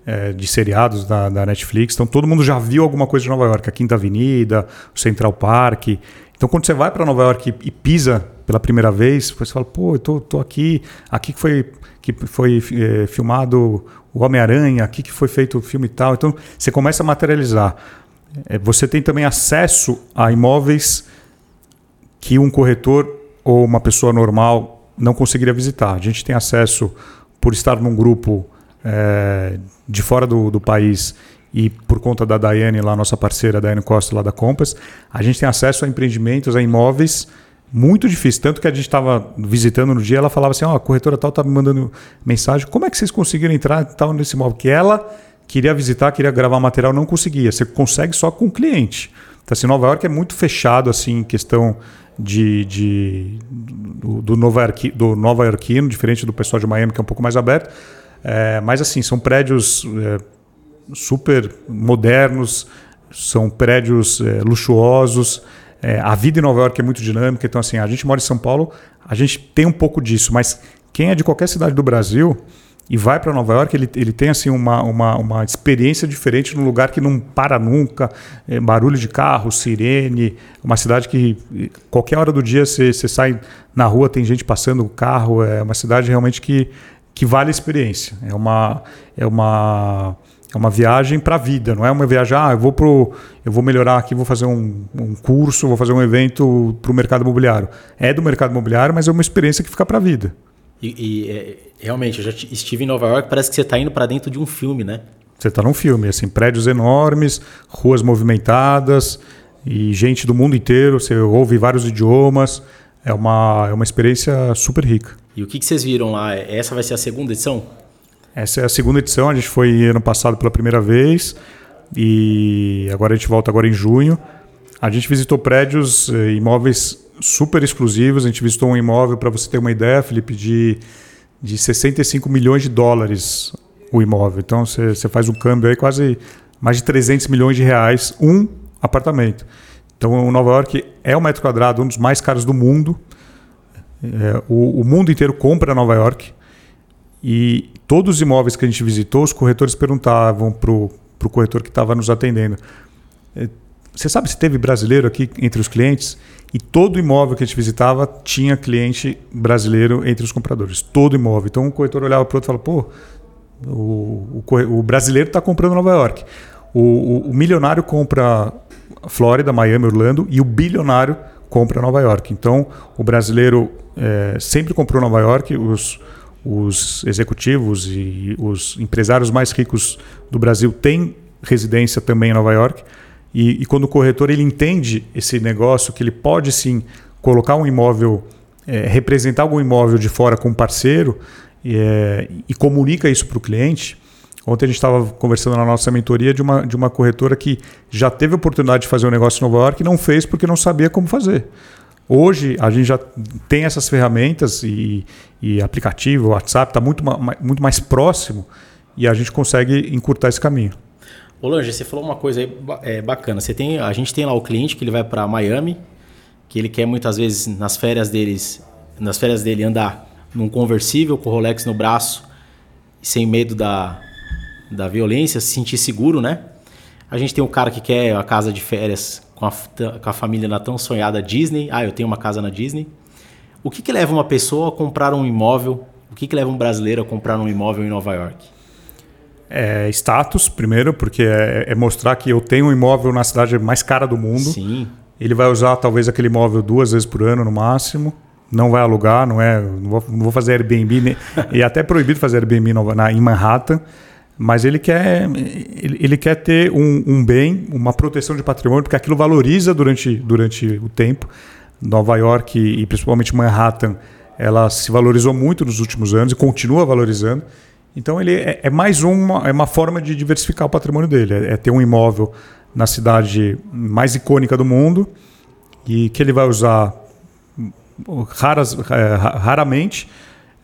é, de seriados da, da, Netflix. Então todo mundo já viu alguma coisa de Nova York. A Quinta Avenida, o Central Park. Então quando você vai para Nova York e, pisa pela primeira vez, você fala, pô, eu tô, tô aqui. Aqui que foi, que foi é, filmado o Homem-Aranha, aqui que foi feito o filme e tal. Então você começa a materializar. É, você tem também acesso a imóveis que um corretor ou uma pessoa normal não conseguiria visitar. A gente tem acesso, por estar num grupo é, de fora do, do país e por conta da Daiane, lá nossa parceira, Daiane Costa, lá da Compass, a gente tem acesso a empreendimentos, a imóveis muito difícil. Tanto que a gente estava visitando no dia, ela falava assim: ó, oh, a corretora tal está me mandando mensagem. Como é que vocês conseguiram entrar tal nesse imóvel? Que ela queria visitar, queria gravar material, não conseguia. Você consegue só com o cliente. Então, assim, Nova York é muito fechado assim, em questão de, de do, Nova do Nova Yorkino, diferente do pessoal de Miami, que é um pouco mais aberto. É, mas, assim, são prédios é, super modernos, são prédios é, luxuosos. É, a vida em Nova York é muito dinâmica, então assim, a gente mora em São Paulo, a gente tem um pouco disso, mas quem é de qualquer cidade do Brasil e vai para Nova York, ele, ele tem assim uma, uma, uma experiência diferente num lugar que não para nunca, é, barulho de carro, sirene, uma cidade que qualquer hora do dia você, sai na rua, tem gente passando o carro, é uma cidade realmente que, que vale a experiência. É uma, é uma é uma viagem para a vida, não é uma viagem, ah, eu vou, pro, eu vou melhorar aqui, vou fazer um, um curso, vou fazer um evento para o mercado imobiliário. É do mercado imobiliário, mas é uma experiência que fica para a vida. E, e é, realmente, eu já estive em Nova York, parece que você está indo para dentro de um filme, né? Você está num filme, assim, prédios enormes, ruas movimentadas e gente do mundo inteiro, você ouve vários idiomas. É uma, é uma experiência super rica. E o que, que vocês viram lá? Essa vai ser a segunda edição? Essa é a segunda edição, a gente foi ano passado pela primeira vez e agora a gente volta agora em junho. A gente visitou prédios, eh, imóveis super exclusivos. A gente visitou um imóvel, para você ter uma ideia, Felipe, de, de 65 milhões de dólares o imóvel. Então você, faz um câmbio aí quase mais de 300 milhões de reais, um apartamento. Então Nova York é o um metro quadrado, um dos mais caros do mundo. É, o, o mundo inteiro compra Nova York. E todos os imóveis que a gente visitou, os corretores perguntavam para o corretor que estava nos atendendo: é, Você sabe se teve brasileiro aqui entre os clientes? E todo imóvel que a gente visitava tinha cliente brasileiro entre os compradores. Todo imóvel. Então o corretor olhava para o outro e falava: Pô, o, o, o brasileiro está comprando Nova York. O, o, o, milionário compra Flórida, Miami, Orlando e o bilionário compra Nova York. Então, o brasileiro é, sempre comprou Nova York, os, os executivos e os empresários mais ricos do Brasil têm residência também em Nova York. E, e, quando o corretor ele entende esse negócio, que ele pode sim colocar um imóvel, é, representar algum imóvel de fora com um parceiro é, e comunica isso para o cliente. Ontem a gente estava conversando na nossa mentoria de uma, de uma corretora que já teve a oportunidade de fazer um negócio em Nova York e não fez porque não sabia como fazer. Hoje a gente já tem essas ferramentas e, e aplicativo, WhatsApp está muito, muito mais próximo e a gente consegue encurtar esse caminho. Ô Lange, você falou uma coisa aí é, bacana. Você tem, a gente tem lá o cliente que ele vai para Miami, que ele quer muitas vezes nas férias deles, nas férias dele andar num conversível com o Rolex no braço, sem medo da, da violência, se sentir seguro, né? A gente tem um cara que quer a casa de férias com a, com a família na tão sonhada Disney. Ah, eu tenho uma casa na Disney. O que, que leva uma pessoa a comprar um imóvel? O que, que leva um brasileiro a comprar um imóvel em Nova York? É status, primeiro, porque é, é mostrar que eu tenho um imóvel na cidade mais cara do mundo. Sim. Ele vai usar talvez aquele imóvel duas vezes por ano no máximo. Não vai alugar, não é. Não vou, não vou fazer Airbnb. [laughs] E é até proibido fazer Airbnb na, em Manhattan mas ele quer, ele, quer ter um, um, bem, uma proteção de patrimônio, porque aquilo valoriza durante, durante o tempo. Nova York e principalmente Manhattan, ela se valorizou muito nos últimos anos e continua valorizando. Então ele é, é mais uma, é uma forma de diversificar o patrimônio dele, é, é ter um imóvel na cidade mais icônica do mundo e que ele vai usar raras, é, raramente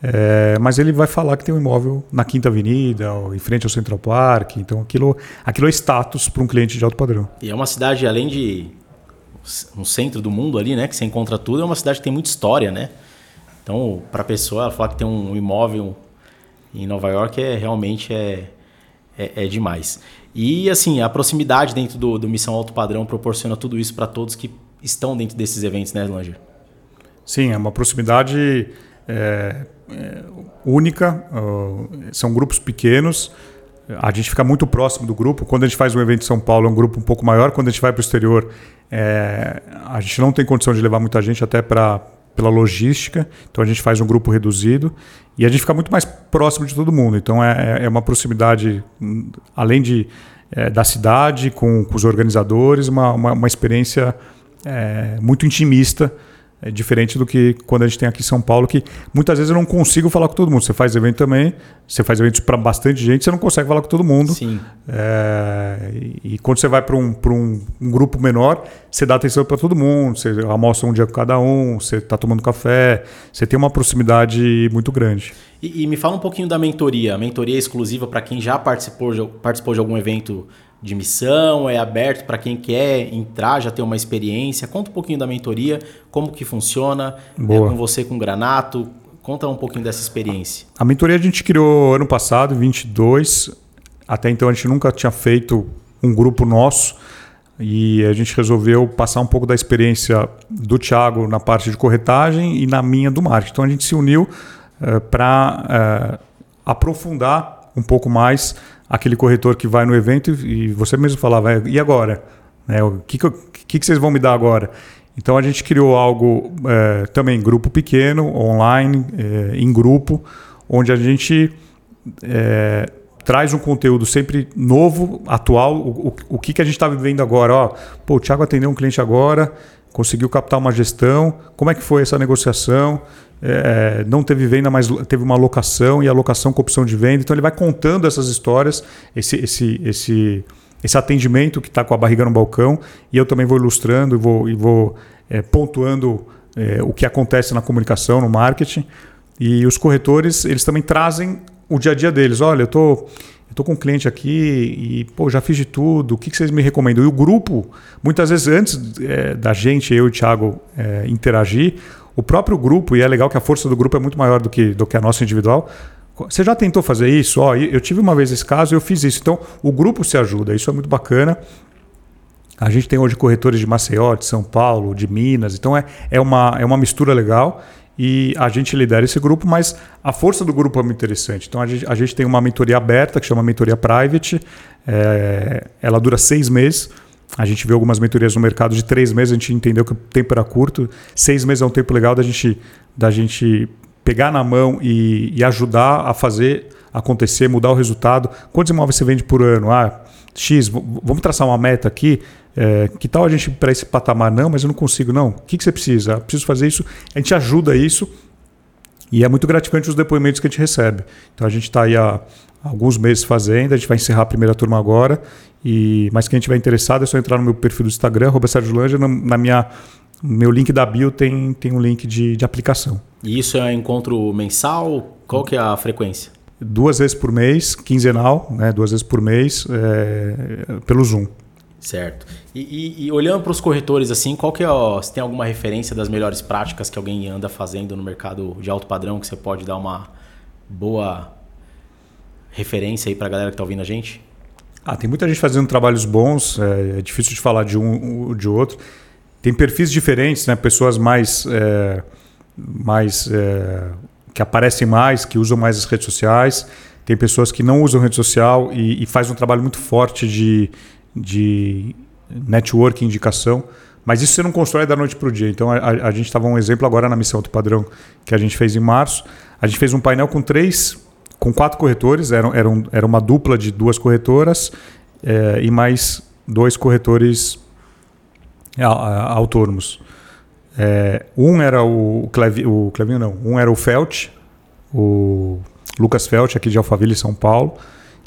é, mas ele vai falar que tem um imóvel na Quinta Avenida, ou em frente ao Central Park. Então aquilo, aquilo é status para um cliente de alto padrão. E é uma cidade, além de um centro do mundo ali, né? Que você encontra tudo, é uma cidade que tem muita história, né? Então, para a pessoa falar que tem um imóvel em Nova York é realmente é, é, é demais. E assim, a proximidade dentro do, do Missão Alto Padrão proporciona tudo isso para todos que estão dentro desses eventos, né, Langer? Sim, é uma proximidade é, é, única, uh, são grupos pequenos. A gente fica muito próximo do grupo. Quando a gente faz um evento em São Paulo, é um grupo um pouco maior. Quando a gente vai para o exterior, é, a gente não tem condição de levar muita gente até para pela logística. Então a gente faz um grupo reduzido e a gente fica muito mais próximo de todo mundo. Então é, é uma proximidade, além de, é, da cidade, com, com, os organizadores, uma, uma, uma experiência é, muito intimista é diferente do que quando a gente tem aqui em São Paulo, que muitas vezes eu não consigo falar com todo mundo. Você faz evento também, você faz eventos para bastante gente, você não consegue falar com todo mundo. Sim. É, e, e, quando você vai para um, um, um, grupo menor, você dá atenção para todo mundo, você almoça um dia com cada um, você está tomando café, você tem uma proximidade muito grande. E, e, me fala um pouquinho da mentoria. A mentoria é exclusiva para quem já participou, participou de algum evento de missão, é aberto para quem quer entrar, já ter uma experiência. Conta um pouquinho da mentoria, como que funciona, é com você com o Granato. Conta um pouquinho dessa experiência. A mentoria a gente criou ano passado, 22. Até então a gente nunca tinha feito um grupo nosso e a gente resolveu passar um pouco da experiência do Thiago na parte de corretagem e na minha do marketing. Então a gente se uniu uh, eh, para uh, eh, aprofundar um pouco mais aquele corretor que vai no evento e, você mesmo falava, e agora? É, o que, que, que, vocês vão me dar agora? Então a gente criou algo é, também grupo pequeno, online, é, em grupo, onde a gente é, traz um conteúdo sempre novo, atual, o, o, o que, que a gente está vivendo agora. Ó, pô, o Thiago atendeu um cliente agora, conseguiu captar uma gestão, como é que foi essa negociação? É, não teve venda, mas teve uma locação e a locação com opção de venda. Então ele vai contando essas histórias, esse, esse, esse, esse atendimento que está com a barriga no balcão, e eu também vou ilustrando e vou, e vou é, pontuando é, o que acontece na comunicação, no marketing. E os corretores, eles também trazem o dia a dia deles. Olha, eu tô, estou com um cliente aqui e pô, já fiz de tudo, o que, que vocês me recomendam? E o grupo, muitas vezes antes é, da gente, eu e o Thiago, é, interagir, o próprio grupo, e é legal que a força do grupo é muito maior do que, do que a nossa individual. Você já tentou fazer isso? Ó, eu tive uma vez esse caso eu fiz isso. Então, o grupo se ajuda, isso é muito bacana. A gente tem hoje corretores de Maceió, de São Paulo, de Minas, então é, é, uma, é uma mistura legal e a gente lidera esse grupo, mas a força do grupo é muito interessante. Então a gente, a gente tem uma mentoria aberta que chama Mentoria Private, é, ela dura seis meses A gente viu algumas mentorias no mercado de três meses, a gente entendeu que o tempo era curto. Seis meses é um tempo legal da gente, da gente pegar na mão e, e ajudar a fazer acontecer, mudar o resultado. Quantos imóveis você vende por ano? Ah, X, vamos traçar uma meta aqui. É, que tal a gente para esse patamar? Não, mas eu não consigo. Não. O que, que você precisa? Eu preciso fazer isso. A gente ajuda isso e é muito gratificante os depoimentos que a gente recebe. Então a gente está aí há alguns meses fazendo, a gente vai encerrar a primeira turma agora. E, mas quem estiver interessado é só entrar no meu perfil do Instagram, Sérgio Lange, na, na minha meu link da bio tem, tem um link de, de aplicação. E isso é encontro mensal? Qual que é a frequência? Duas vezes por mês, quinzenal, né? duas vezes por mês, é, pelo Zoom. Certo. E, e, e olhando para os corretores, assim, qual que é, ó, se tem alguma referência das melhores práticas que alguém anda fazendo no mercado de alto padrão que você pode dar uma boa referência aí para a galera que está ouvindo a gente? Ah, tem muita gente fazendo trabalhos bons, é, é difícil de falar de um ou de outro. Tem perfis diferentes, né? Pessoas mais, é, mais é, que aparecem mais, que usam mais as redes sociais. Tem pessoas que não usam rede social e, e faz um trabalho muito forte de, de network, indicação. Mas isso você não constrói da noite para o dia. Então a, a gente estava um exemplo agora na missão do padrão que a gente fez em março. A gente fez um painel com três, com quatro corretores. Era, era, um, era uma dupla de duas corretoras é, e mais dois corretores autônomos. É, um era o, Clevi, o Clevinho, não. Um era o Felt, o Lucas Felt, aqui de Alphaville, São Paulo,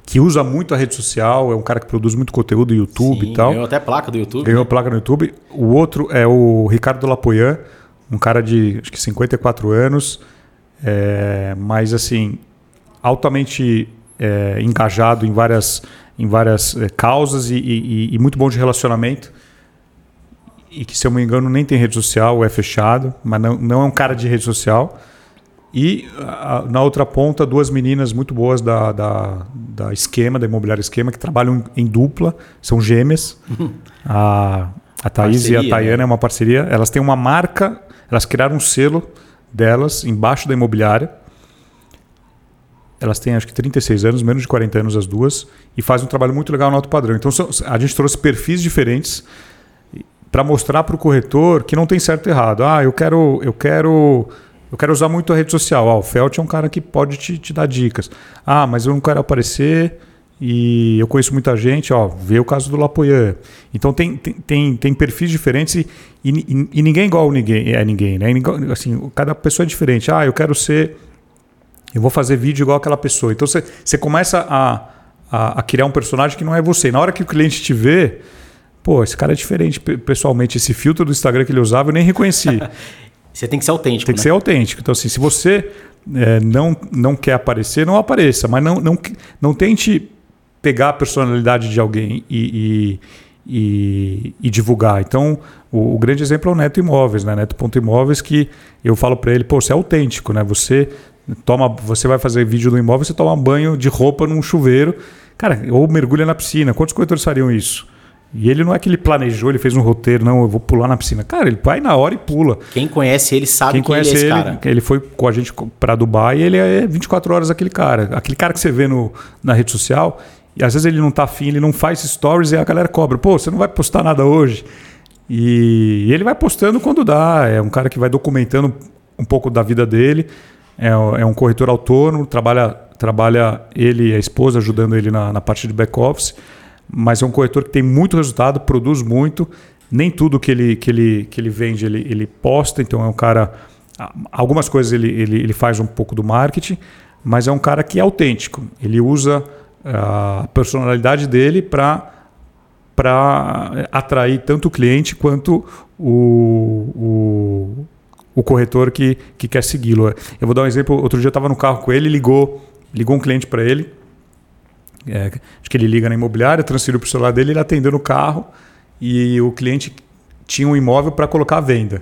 que usa muito a rede social, é um cara que produz muito conteúdo no YouTube Sim, e tal. Ganhou até placa do YouTube. Ganhou né? placa no YouTube. O outro é o Ricardo Lapoyan, um cara de acho que 54 anos, é, mas assim, altamente é, engajado em várias, em várias é, causas e, e, e muito bom de relacionamento e que, se eu não me engano, nem tem rede social, é fechado, mas não, não é um cara de rede social. E a, na outra ponta, duas meninas muito boas da, da, da Esquema, da Imobiliária Esquema, que trabalham em dupla, são gêmeas. a, a Thaís parceria, e a Tayana né? é uma parceria. Elas têm uma marca, elas criaram um selo delas embaixo da imobiliária. Elas têm acho que 36 anos, menos de 40 anos as duas, e fazem um trabalho muito legal no alto padrão. Então a gente trouxe perfis diferentes para mostrar para o corretor que não tem certo e errado. Ah, eu quero, eu quero, eu quero usar muito a rede social. Ah, o Felt é um cara que pode te, te dar dicas. Ah, mas eu não quero aparecer e eu conheço muita gente. Ó, vê o caso do Lapoyan. Então tem, tem, tem, tem perfis diferentes e, e, e, ninguém é igual ninguém, é ninguém, né? Assim, cada pessoa é diferente. Ah, eu quero ser, eu vou fazer vídeo igual aquela pessoa. Então você, você começa a, a, a criar um personagem que não é você. Na hora que o cliente te vê pô, esse cara é diferente pessoalmente. Esse filtro do Instagram que ele usava eu nem reconheci. [laughs] você tem que ser autêntico. Tem que né? ser autêntico. Então, assim, se você é, não, não quer aparecer, não apareça. Mas não, não, não tente pegar a personalidade de alguém e, e, e, e divulgar. Então, o, o, grande exemplo é o Neto Imóveis, né? Neto.imóveis, que eu falo para ele, pô, você é autêntico, né? Você toma, você vai fazer vídeo do imóvel, você toma banho de roupa num chuveiro, cara, ou mergulha na piscina. Quantos corretores fariam isso? E ele não é que ele planejou, ele fez um roteiro, não, eu vou pular na piscina. Cara, ele vai na hora e pula. Quem conhece ele sabe Quem conhece ele é esse ele, cara. Ele foi com a gente para Dubai e ele é 24 horas aquele cara. Aquele cara que você vê no, na rede social, e às vezes ele não tá afim, ele não faz stories e a galera cobra. Pô, você não vai postar nada hoje. E ele vai postando quando dá. É um cara que vai documentando um pouco da vida dele. É, é um corretor autônomo, trabalha, trabalha ele e a esposa ajudando ele na, na parte de back-office mas é um corretor que tem muito resultado, produz muito. Nem tudo que ele, que ele, que ele vende ele, ele posta, então é um cara. Algumas coisas ele, ele, ele faz um pouco do marketing, mas é um cara que é autêntico. Ele usa a personalidade dele para para atrair tanto o cliente quanto o, o, o corretor que, que quer segui-lo. Eu vou dar um exemplo. Outro dia eu estava no carro com ele, ligou, ligou um cliente para ele é, acho que ele liga na imobiliária, transferiu para o celular dele, ele atendeu no carro e o cliente tinha um imóvel para colocar à venda.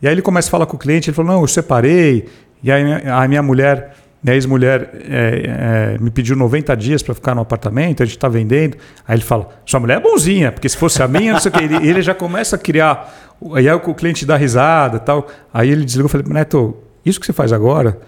E aí ele começa a falar com o cliente, ele falou, não, eu separei, e aí a minha mulher, minha ex-mulher é, é, me pediu 90 dias para ficar no apartamento, a gente está vendendo. Aí ele fala, sua mulher é bonzinha, porque se fosse a minha, não sei o que. Ele, ele já começa a criar, aí o cliente dá risada tal. Aí ele desligou e falei, Neto, isso que você faz agora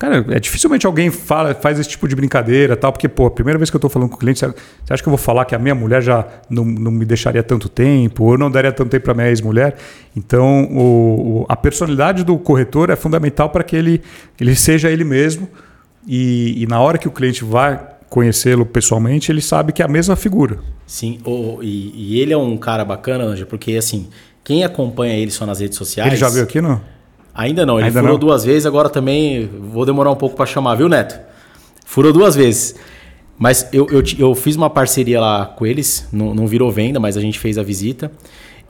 Cara, é dificilmente alguém fala, faz esse tipo de brincadeira tal, porque, pô, a primeira vez que eu estou falando com o cliente, você acha que eu vou falar que a minha mulher já não, não me deixaria tanto tempo, ou não daria tanto tempo para minha ex-mulher? Então, o, a personalidade do corretor é fundamental para que ele, ele seja ele mesmo e, e na hora que o cliente vai conhecê-lo pessoalmente, ele sabe que é a mesma figura. Sim, o, e, e ele é um cara bacana, Anja, porque assim, quem acompanha ele só nas redes sociais. Ele já veio aqui, não? Ainda não, ele Ainda furou não? duas vezes, agora também vou demorar um pouco para chamar, viu, Neto? Furou duas vezes. Mas eu, eu, eu fiz uma parceria lá com eles, não, não virou venda, mas a gente fez a visita.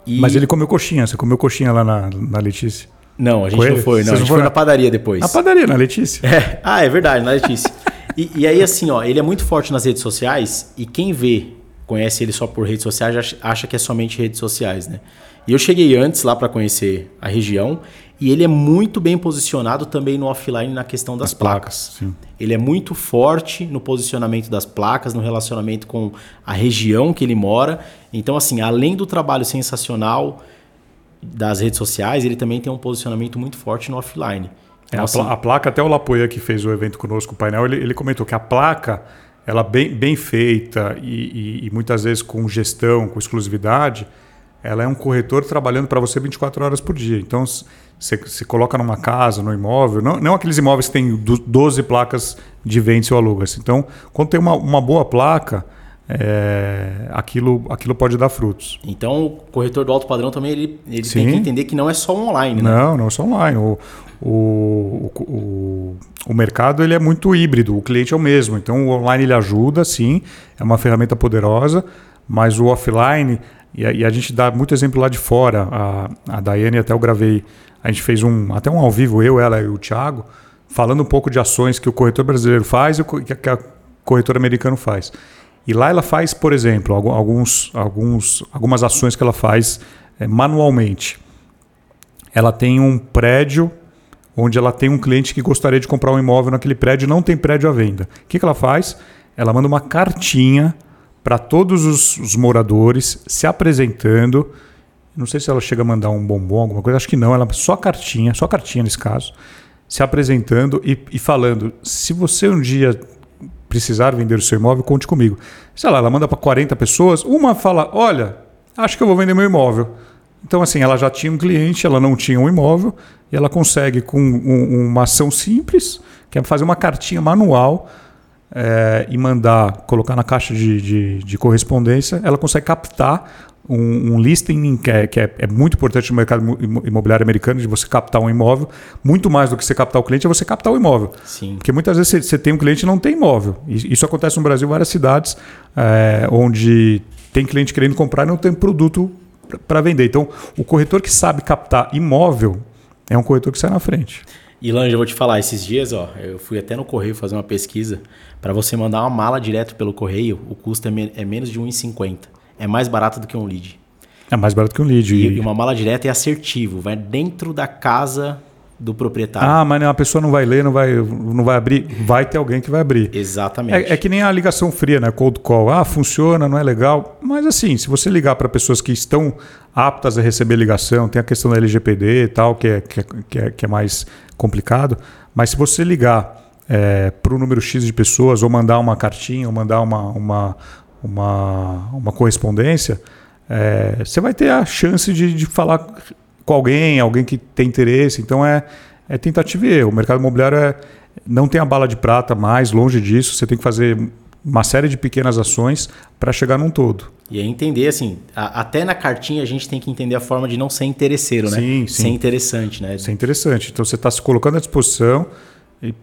E... Mas ele comeu coxinha, você comeu coxinha lá na, na Letícia? Não, a gente não foi, não. a gente foi na padaria depois. Na padaria, na Letícia? É. Ah, é verdade, na Letícia. e, e aí, assim, ó, ele é muito forte nas redes sociais e quem vê, conhece ele só por redes sociais, acha que é somente redes sociais, né? E eu cheguei antes lá para conhecer a região e ele é muito bem posicionado também no offline na questão das As placas. placas ele é muito forte no posicionamento das placas, no relacionamento com a região que ele mora. Então, assim, além do trabalho sensacional das redes sociais, ele também tem um posicionamento muito forte no offline. Então, é, a, assim, a, placa, até o Lapoia que fez o evento conosco, o painel, ele, ele comentou que a placa, ela bem, bem feita e, e, e muitas vezes com gestão, com exclusividade, ela é um corretor trabalhando para você 24 horas por dia. Então, você, você coloca numa casa, no imóvel, não, não aqueles imóveis que tem 12 placas de vende ou aluga-se. Então, quando tem uma, uma boa placa, é, aquilo, aquilo pode dar frutos. Então, o corretor do alto padrão também ele, ele tem que entender que não é só online, né? Não, não é só online. O, o, o, o mercado ele é muito híbrido, o cliente é o mesmo. Então, o online ele ajuda, sim, é uma ferramenta poderosa, mas o offline e a, e a, gente dá muito exemplo lá de fora. A, a Daiane até eu gravei, a gente fez um até um ao vivo, eu, ela e o Thiago, falando um pouco de ações que o corretor brasileiro faz e o que a corretor americano faz. E lá ela faz, por exemplo, alguns, alguns, algumas ações que ela faz é, manualmente. Ela tem um prédio onde ela tem um cliente que gostaria de comprar um imóvel naquele prédio não tem prédio à venda. O que, que ela faz? Ela manda uma cartinha para todos os, os, moradores, se apresentando. Não sei se ela chega a mandar um bombom, alguma coisa, acho que não, ela só cartinha, só cartinha nesse caso, se apresentando e, e falando: se você um dia precisar vender o seu imóvel, conte comigo. Sei lá, ela manda para 40 pessoas, uma fala: olha, acho que eu vou vender meu imóvel. Então, assim, ela já tinha um cliente, ela não tinha um imóvel, e ela consegue, com um, uma ação simples, que é fazer uma cartinha manual, é, e mandar, colocar na caixa de, de, de correspondência, ela consegue captar um, um listing que, é, que é, é, muito importante no mercado imobiliário americano, de você captar um imóvel. Muito mais do que você captar o cliente, é você captar o imóvel. Sim. Porque muitas vezes você, você tem um cliente e não tem imóvel. Isso acontece no Brasil várias cidades, é, onde tem cliente querendo comprar e não tem produto para vender. Então, o corretor que sabe captar imóvel é um corretor que sai na frente. Lange, eu vou te falar, esses dias, ó, eu fui até no correio fazer uma pesquisa. Para você mandar uma mala direto pelo correio, o custo é, me é menos de 1,50. É mais barato do que um lead. É mais barato que um lead. E, e uma mala direta é assertivo, vai dentro da casa do proprietário. Ah, mas a pessoa não vai ler, não vai, não vai abrir. Vai ter alguém que vai abrir. Exatamente. É, é que nem a ligação fria, né? Cold call. Ah, funciona, não é legal. Mas assim, se você ligar para pessoas que estão aptas a receber ligação, tem a questão da LGPD e tal, que é, que é, que é, é mais complicado. Mas se você ligar é, para o número X de pessoas, ou mandar uma cartinha, ou mandar uma, uma, uma, uma correspondência, é, você vai ter a chance de, de falar com alguém, alguém que tem interesse. Então é, é tentativa e erro. O mercado imobiliário é, não tem a bala de prata mais, longe disso. Você tem que fazer uma série de pequenas ações para chegar num todo. E é entender, assim, a, até na cartinha a gente tem que entender a forma de não ser interesseiro, né? Sim, sim. Ser interessante, né? Ser interessante. Então você está se colocando à disposição e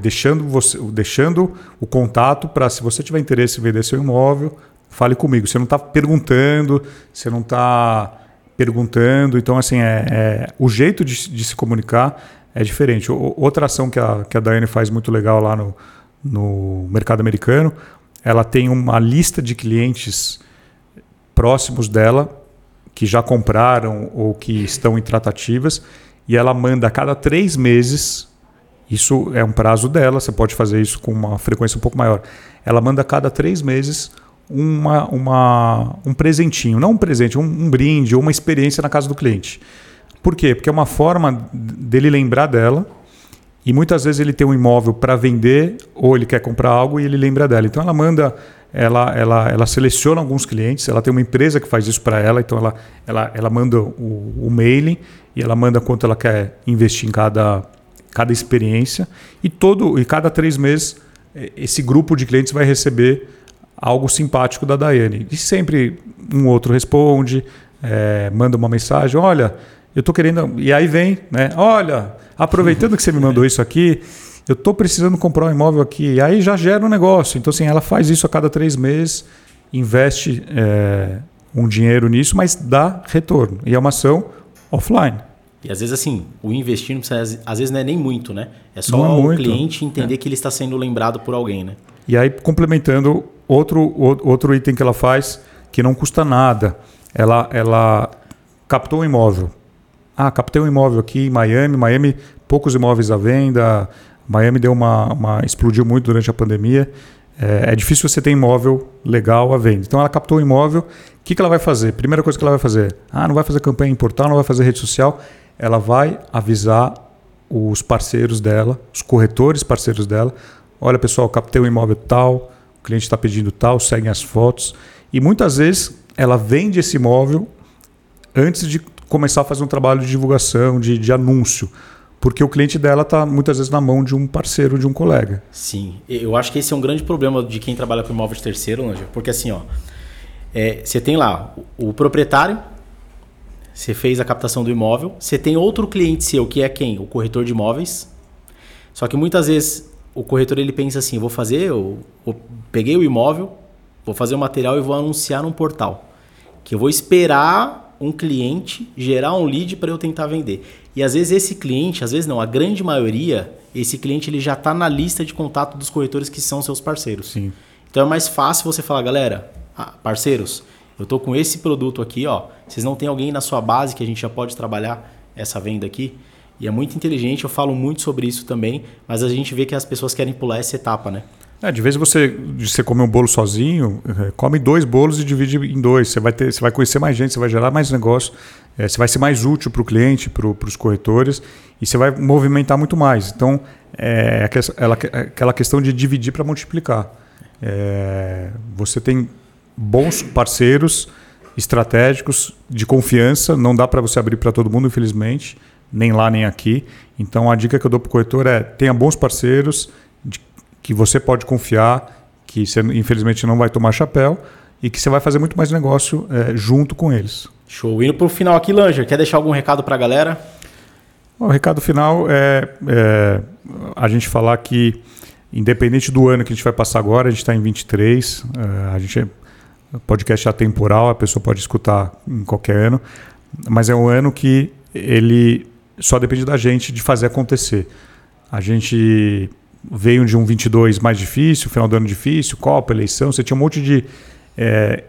deixando, você, deixando o contato para, se você tiver interesse em vender seu imóvel, fale comigo. Você não está perguntando, você não está perguntando. Então, assim, é, é o jeito de, de, se comunicar é diferente. O, outra ação que a, que a Daiane faz muito legal lá no, no mercado americano, ela tem uma lista de clientes próximos dela que já compraram ou que estão em tratativas e ela manda a cada três meses. Isso é um prazo dela, você pode fazer isso com uma frequência um pouco maior. Ela manda a cada três meses uma, uma, um presentinho, não um presente, um, um brinde ou uma experiência na casa do cliente. Por quê? Porque é uma forma dele lembrar dela e muitas vezes ele tem um imóvel para vender ou ele quer comprar algo e ele lembra dela. Então ela manda, ela, ela, ela seleciona alguns clientes, ela tem uma empresa que faz isso para ela, então ela, ela, ela manda o, o mailing e ela manda quanto ela quer investir em cada, cada experiência e todo e cada três meses esse grupo de clientes vai receber algo simpático da Daiane. E sempre um outro responde, é, manda uma mensagem, olha, eu estou querendo. E aí vem, né? Olha, aproveitando que você me mandou [laughs] isso aqui, eu estou precisando comprar um imóvel aqui. E aí já gera um negócio. Então, assim, ela faz isso a cada três meses, investe é, um dinheiro nisso, mas dá retorno. E é uma ação offline. E às vezes, assim, o investir não precisa, às vezes não é nem muito, né? É só é o muito. cliente entender é. que ele está sendo lembrado por alguém, né? E aí, complementando, outro, outro item que ela faz que não custa nada. Ela, ela captou um imóvel. Ah, captei um imóvel aqui em Miami. Miami, poucos imóveis à venda. Miami deu uma, uma explodiu muito durante a pandemia. É, é, difícil você ter imóvel legal à venda. Então ela captou um imóvel. O que, que ela vai fazer? Primeira coisa que ela vai fazer: ah, não vai fazer campanha em portal, não vai fazer rede social ela vai avisar os parceiros dela, os corretores parceiros dela. Olha, pessoal, captei um imóvel tal, o cliente está pedindo tal, seguem as fotos. E muitas vezes ela vende esse imóvel antes de começar a fazer um trabalho de divulgação, de, de anúncio. Porque o cliente dela está muitas vezes na mão de um parceiro, de um colega. Sim, eu acho que esse é um grande problema de quem trabalha com imóveis terceiro, Lanja, porque assim, ó, é, você tem lá o, o proprietário, você fez a captação do imóvel, você tem outro cliente seu que é quem? O corretor de imóveis. Só que muitas vezes o corretor ele pensa assim: vou fazer, eu, eu peguei o imóvel, vou fazer o material e vou anunciar num portal. Que eu vou esperar um cliente gerar um lead para eu tentar vender. E às vezes esse cliente, às vezes não, a grande maioria, esse cliente ele já está na lista de contato dos corretores que são seus parceiros. Sim. Então é mais fácil você falar, galera, ah, parceiros, eu estou com esse produto aqui, ó. Vocês não tem alguém na sua base que a gente já pode trabalhar essa venda aqui? E é muito inteligente, eu falo muito sobre isso também, mas a gente vê que as pessoas querem pular essa etapa, né? É, de vez você, você comer um bolo sozinho, é, come dois bolos e divide em dois. Você vai, ter, você vai conhecer mais gente, você vai gerar mais negócio, é, você vai ser mais útil para o cliente, para os corretores, e você vai movimentar muito mais. Então, é aquela questão de dividir para multiplicar. É, você tem bons parceiros estratégicos de confiança. Não dá para você abrir para todo mundo, infelizmente, nem lá nem aqui. Então a dica que eu dou para o corretor é tenha bons parceiros de, que você pode confiar, que você infelizmente não vai tomar chapéu e que você vai fazer muito mais negócio é, junto com eles. Show. Indo para o final aqui, Langer, quer deixar algum recado para a galera? O recado final é, é, a gente falar que, independente do ano que a gente vai passar agora, a gente está em 23, é, a gente podcast atemporal, a pessoa pode escutar em qualquer ano, mas é um ano que ele só depende da gente de fazer acontecer. A gente veio de um 22 mais difícil, final do ano difícil, Copa, eleição, você tinha um monte de é,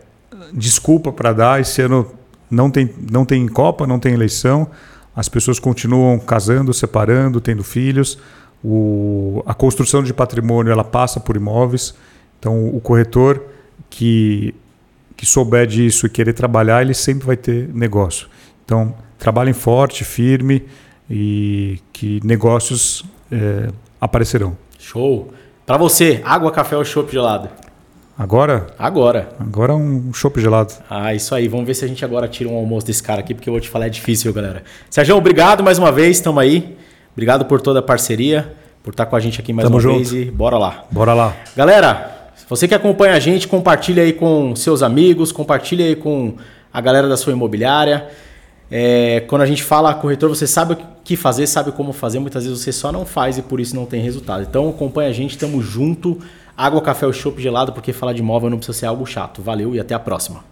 desculpa para dar. Esse ano não tem, não tem Copa, não tem eleição, as pessoas continuam casando, separando, tendo filhos. O, a construção de patrimônio ela passa por imóveis. Então, o corretor que que souber disso e querer trabalhar, ele sempre vai ter negócio. Então, trabalhem forte, firme e que negócios é, aparecerão. Show! Para você, água, café ou chopp gelado? Agora? Agora. Agora um chopp gelado. Ah, isso aí. Vamos ver se a gente agora tira um almoço desse cara aqui, porque eu vou te falar, é difícil, galera. Sérgio, obrigado mais uma vez, estamos aí. Obrigado por toda a parceria, por estar com a gente aqui mais Tamo uma junto. vez e bora lá. Bora lá. Galera, você que acompanha a gente, compartilha aí com seus amigos, compartilha aí com a galera da sua imobiliária. É, quando a gente fala corretor, você sabe o que fazer, sabe como fazer. Muitas vezes você só não faz e por isso não tem resultado. Então acompanha a gente, tamo junto. Água, café chopp gelado, porque falar de imóvel não precisa ser algo chato. Valeu e até a próxima.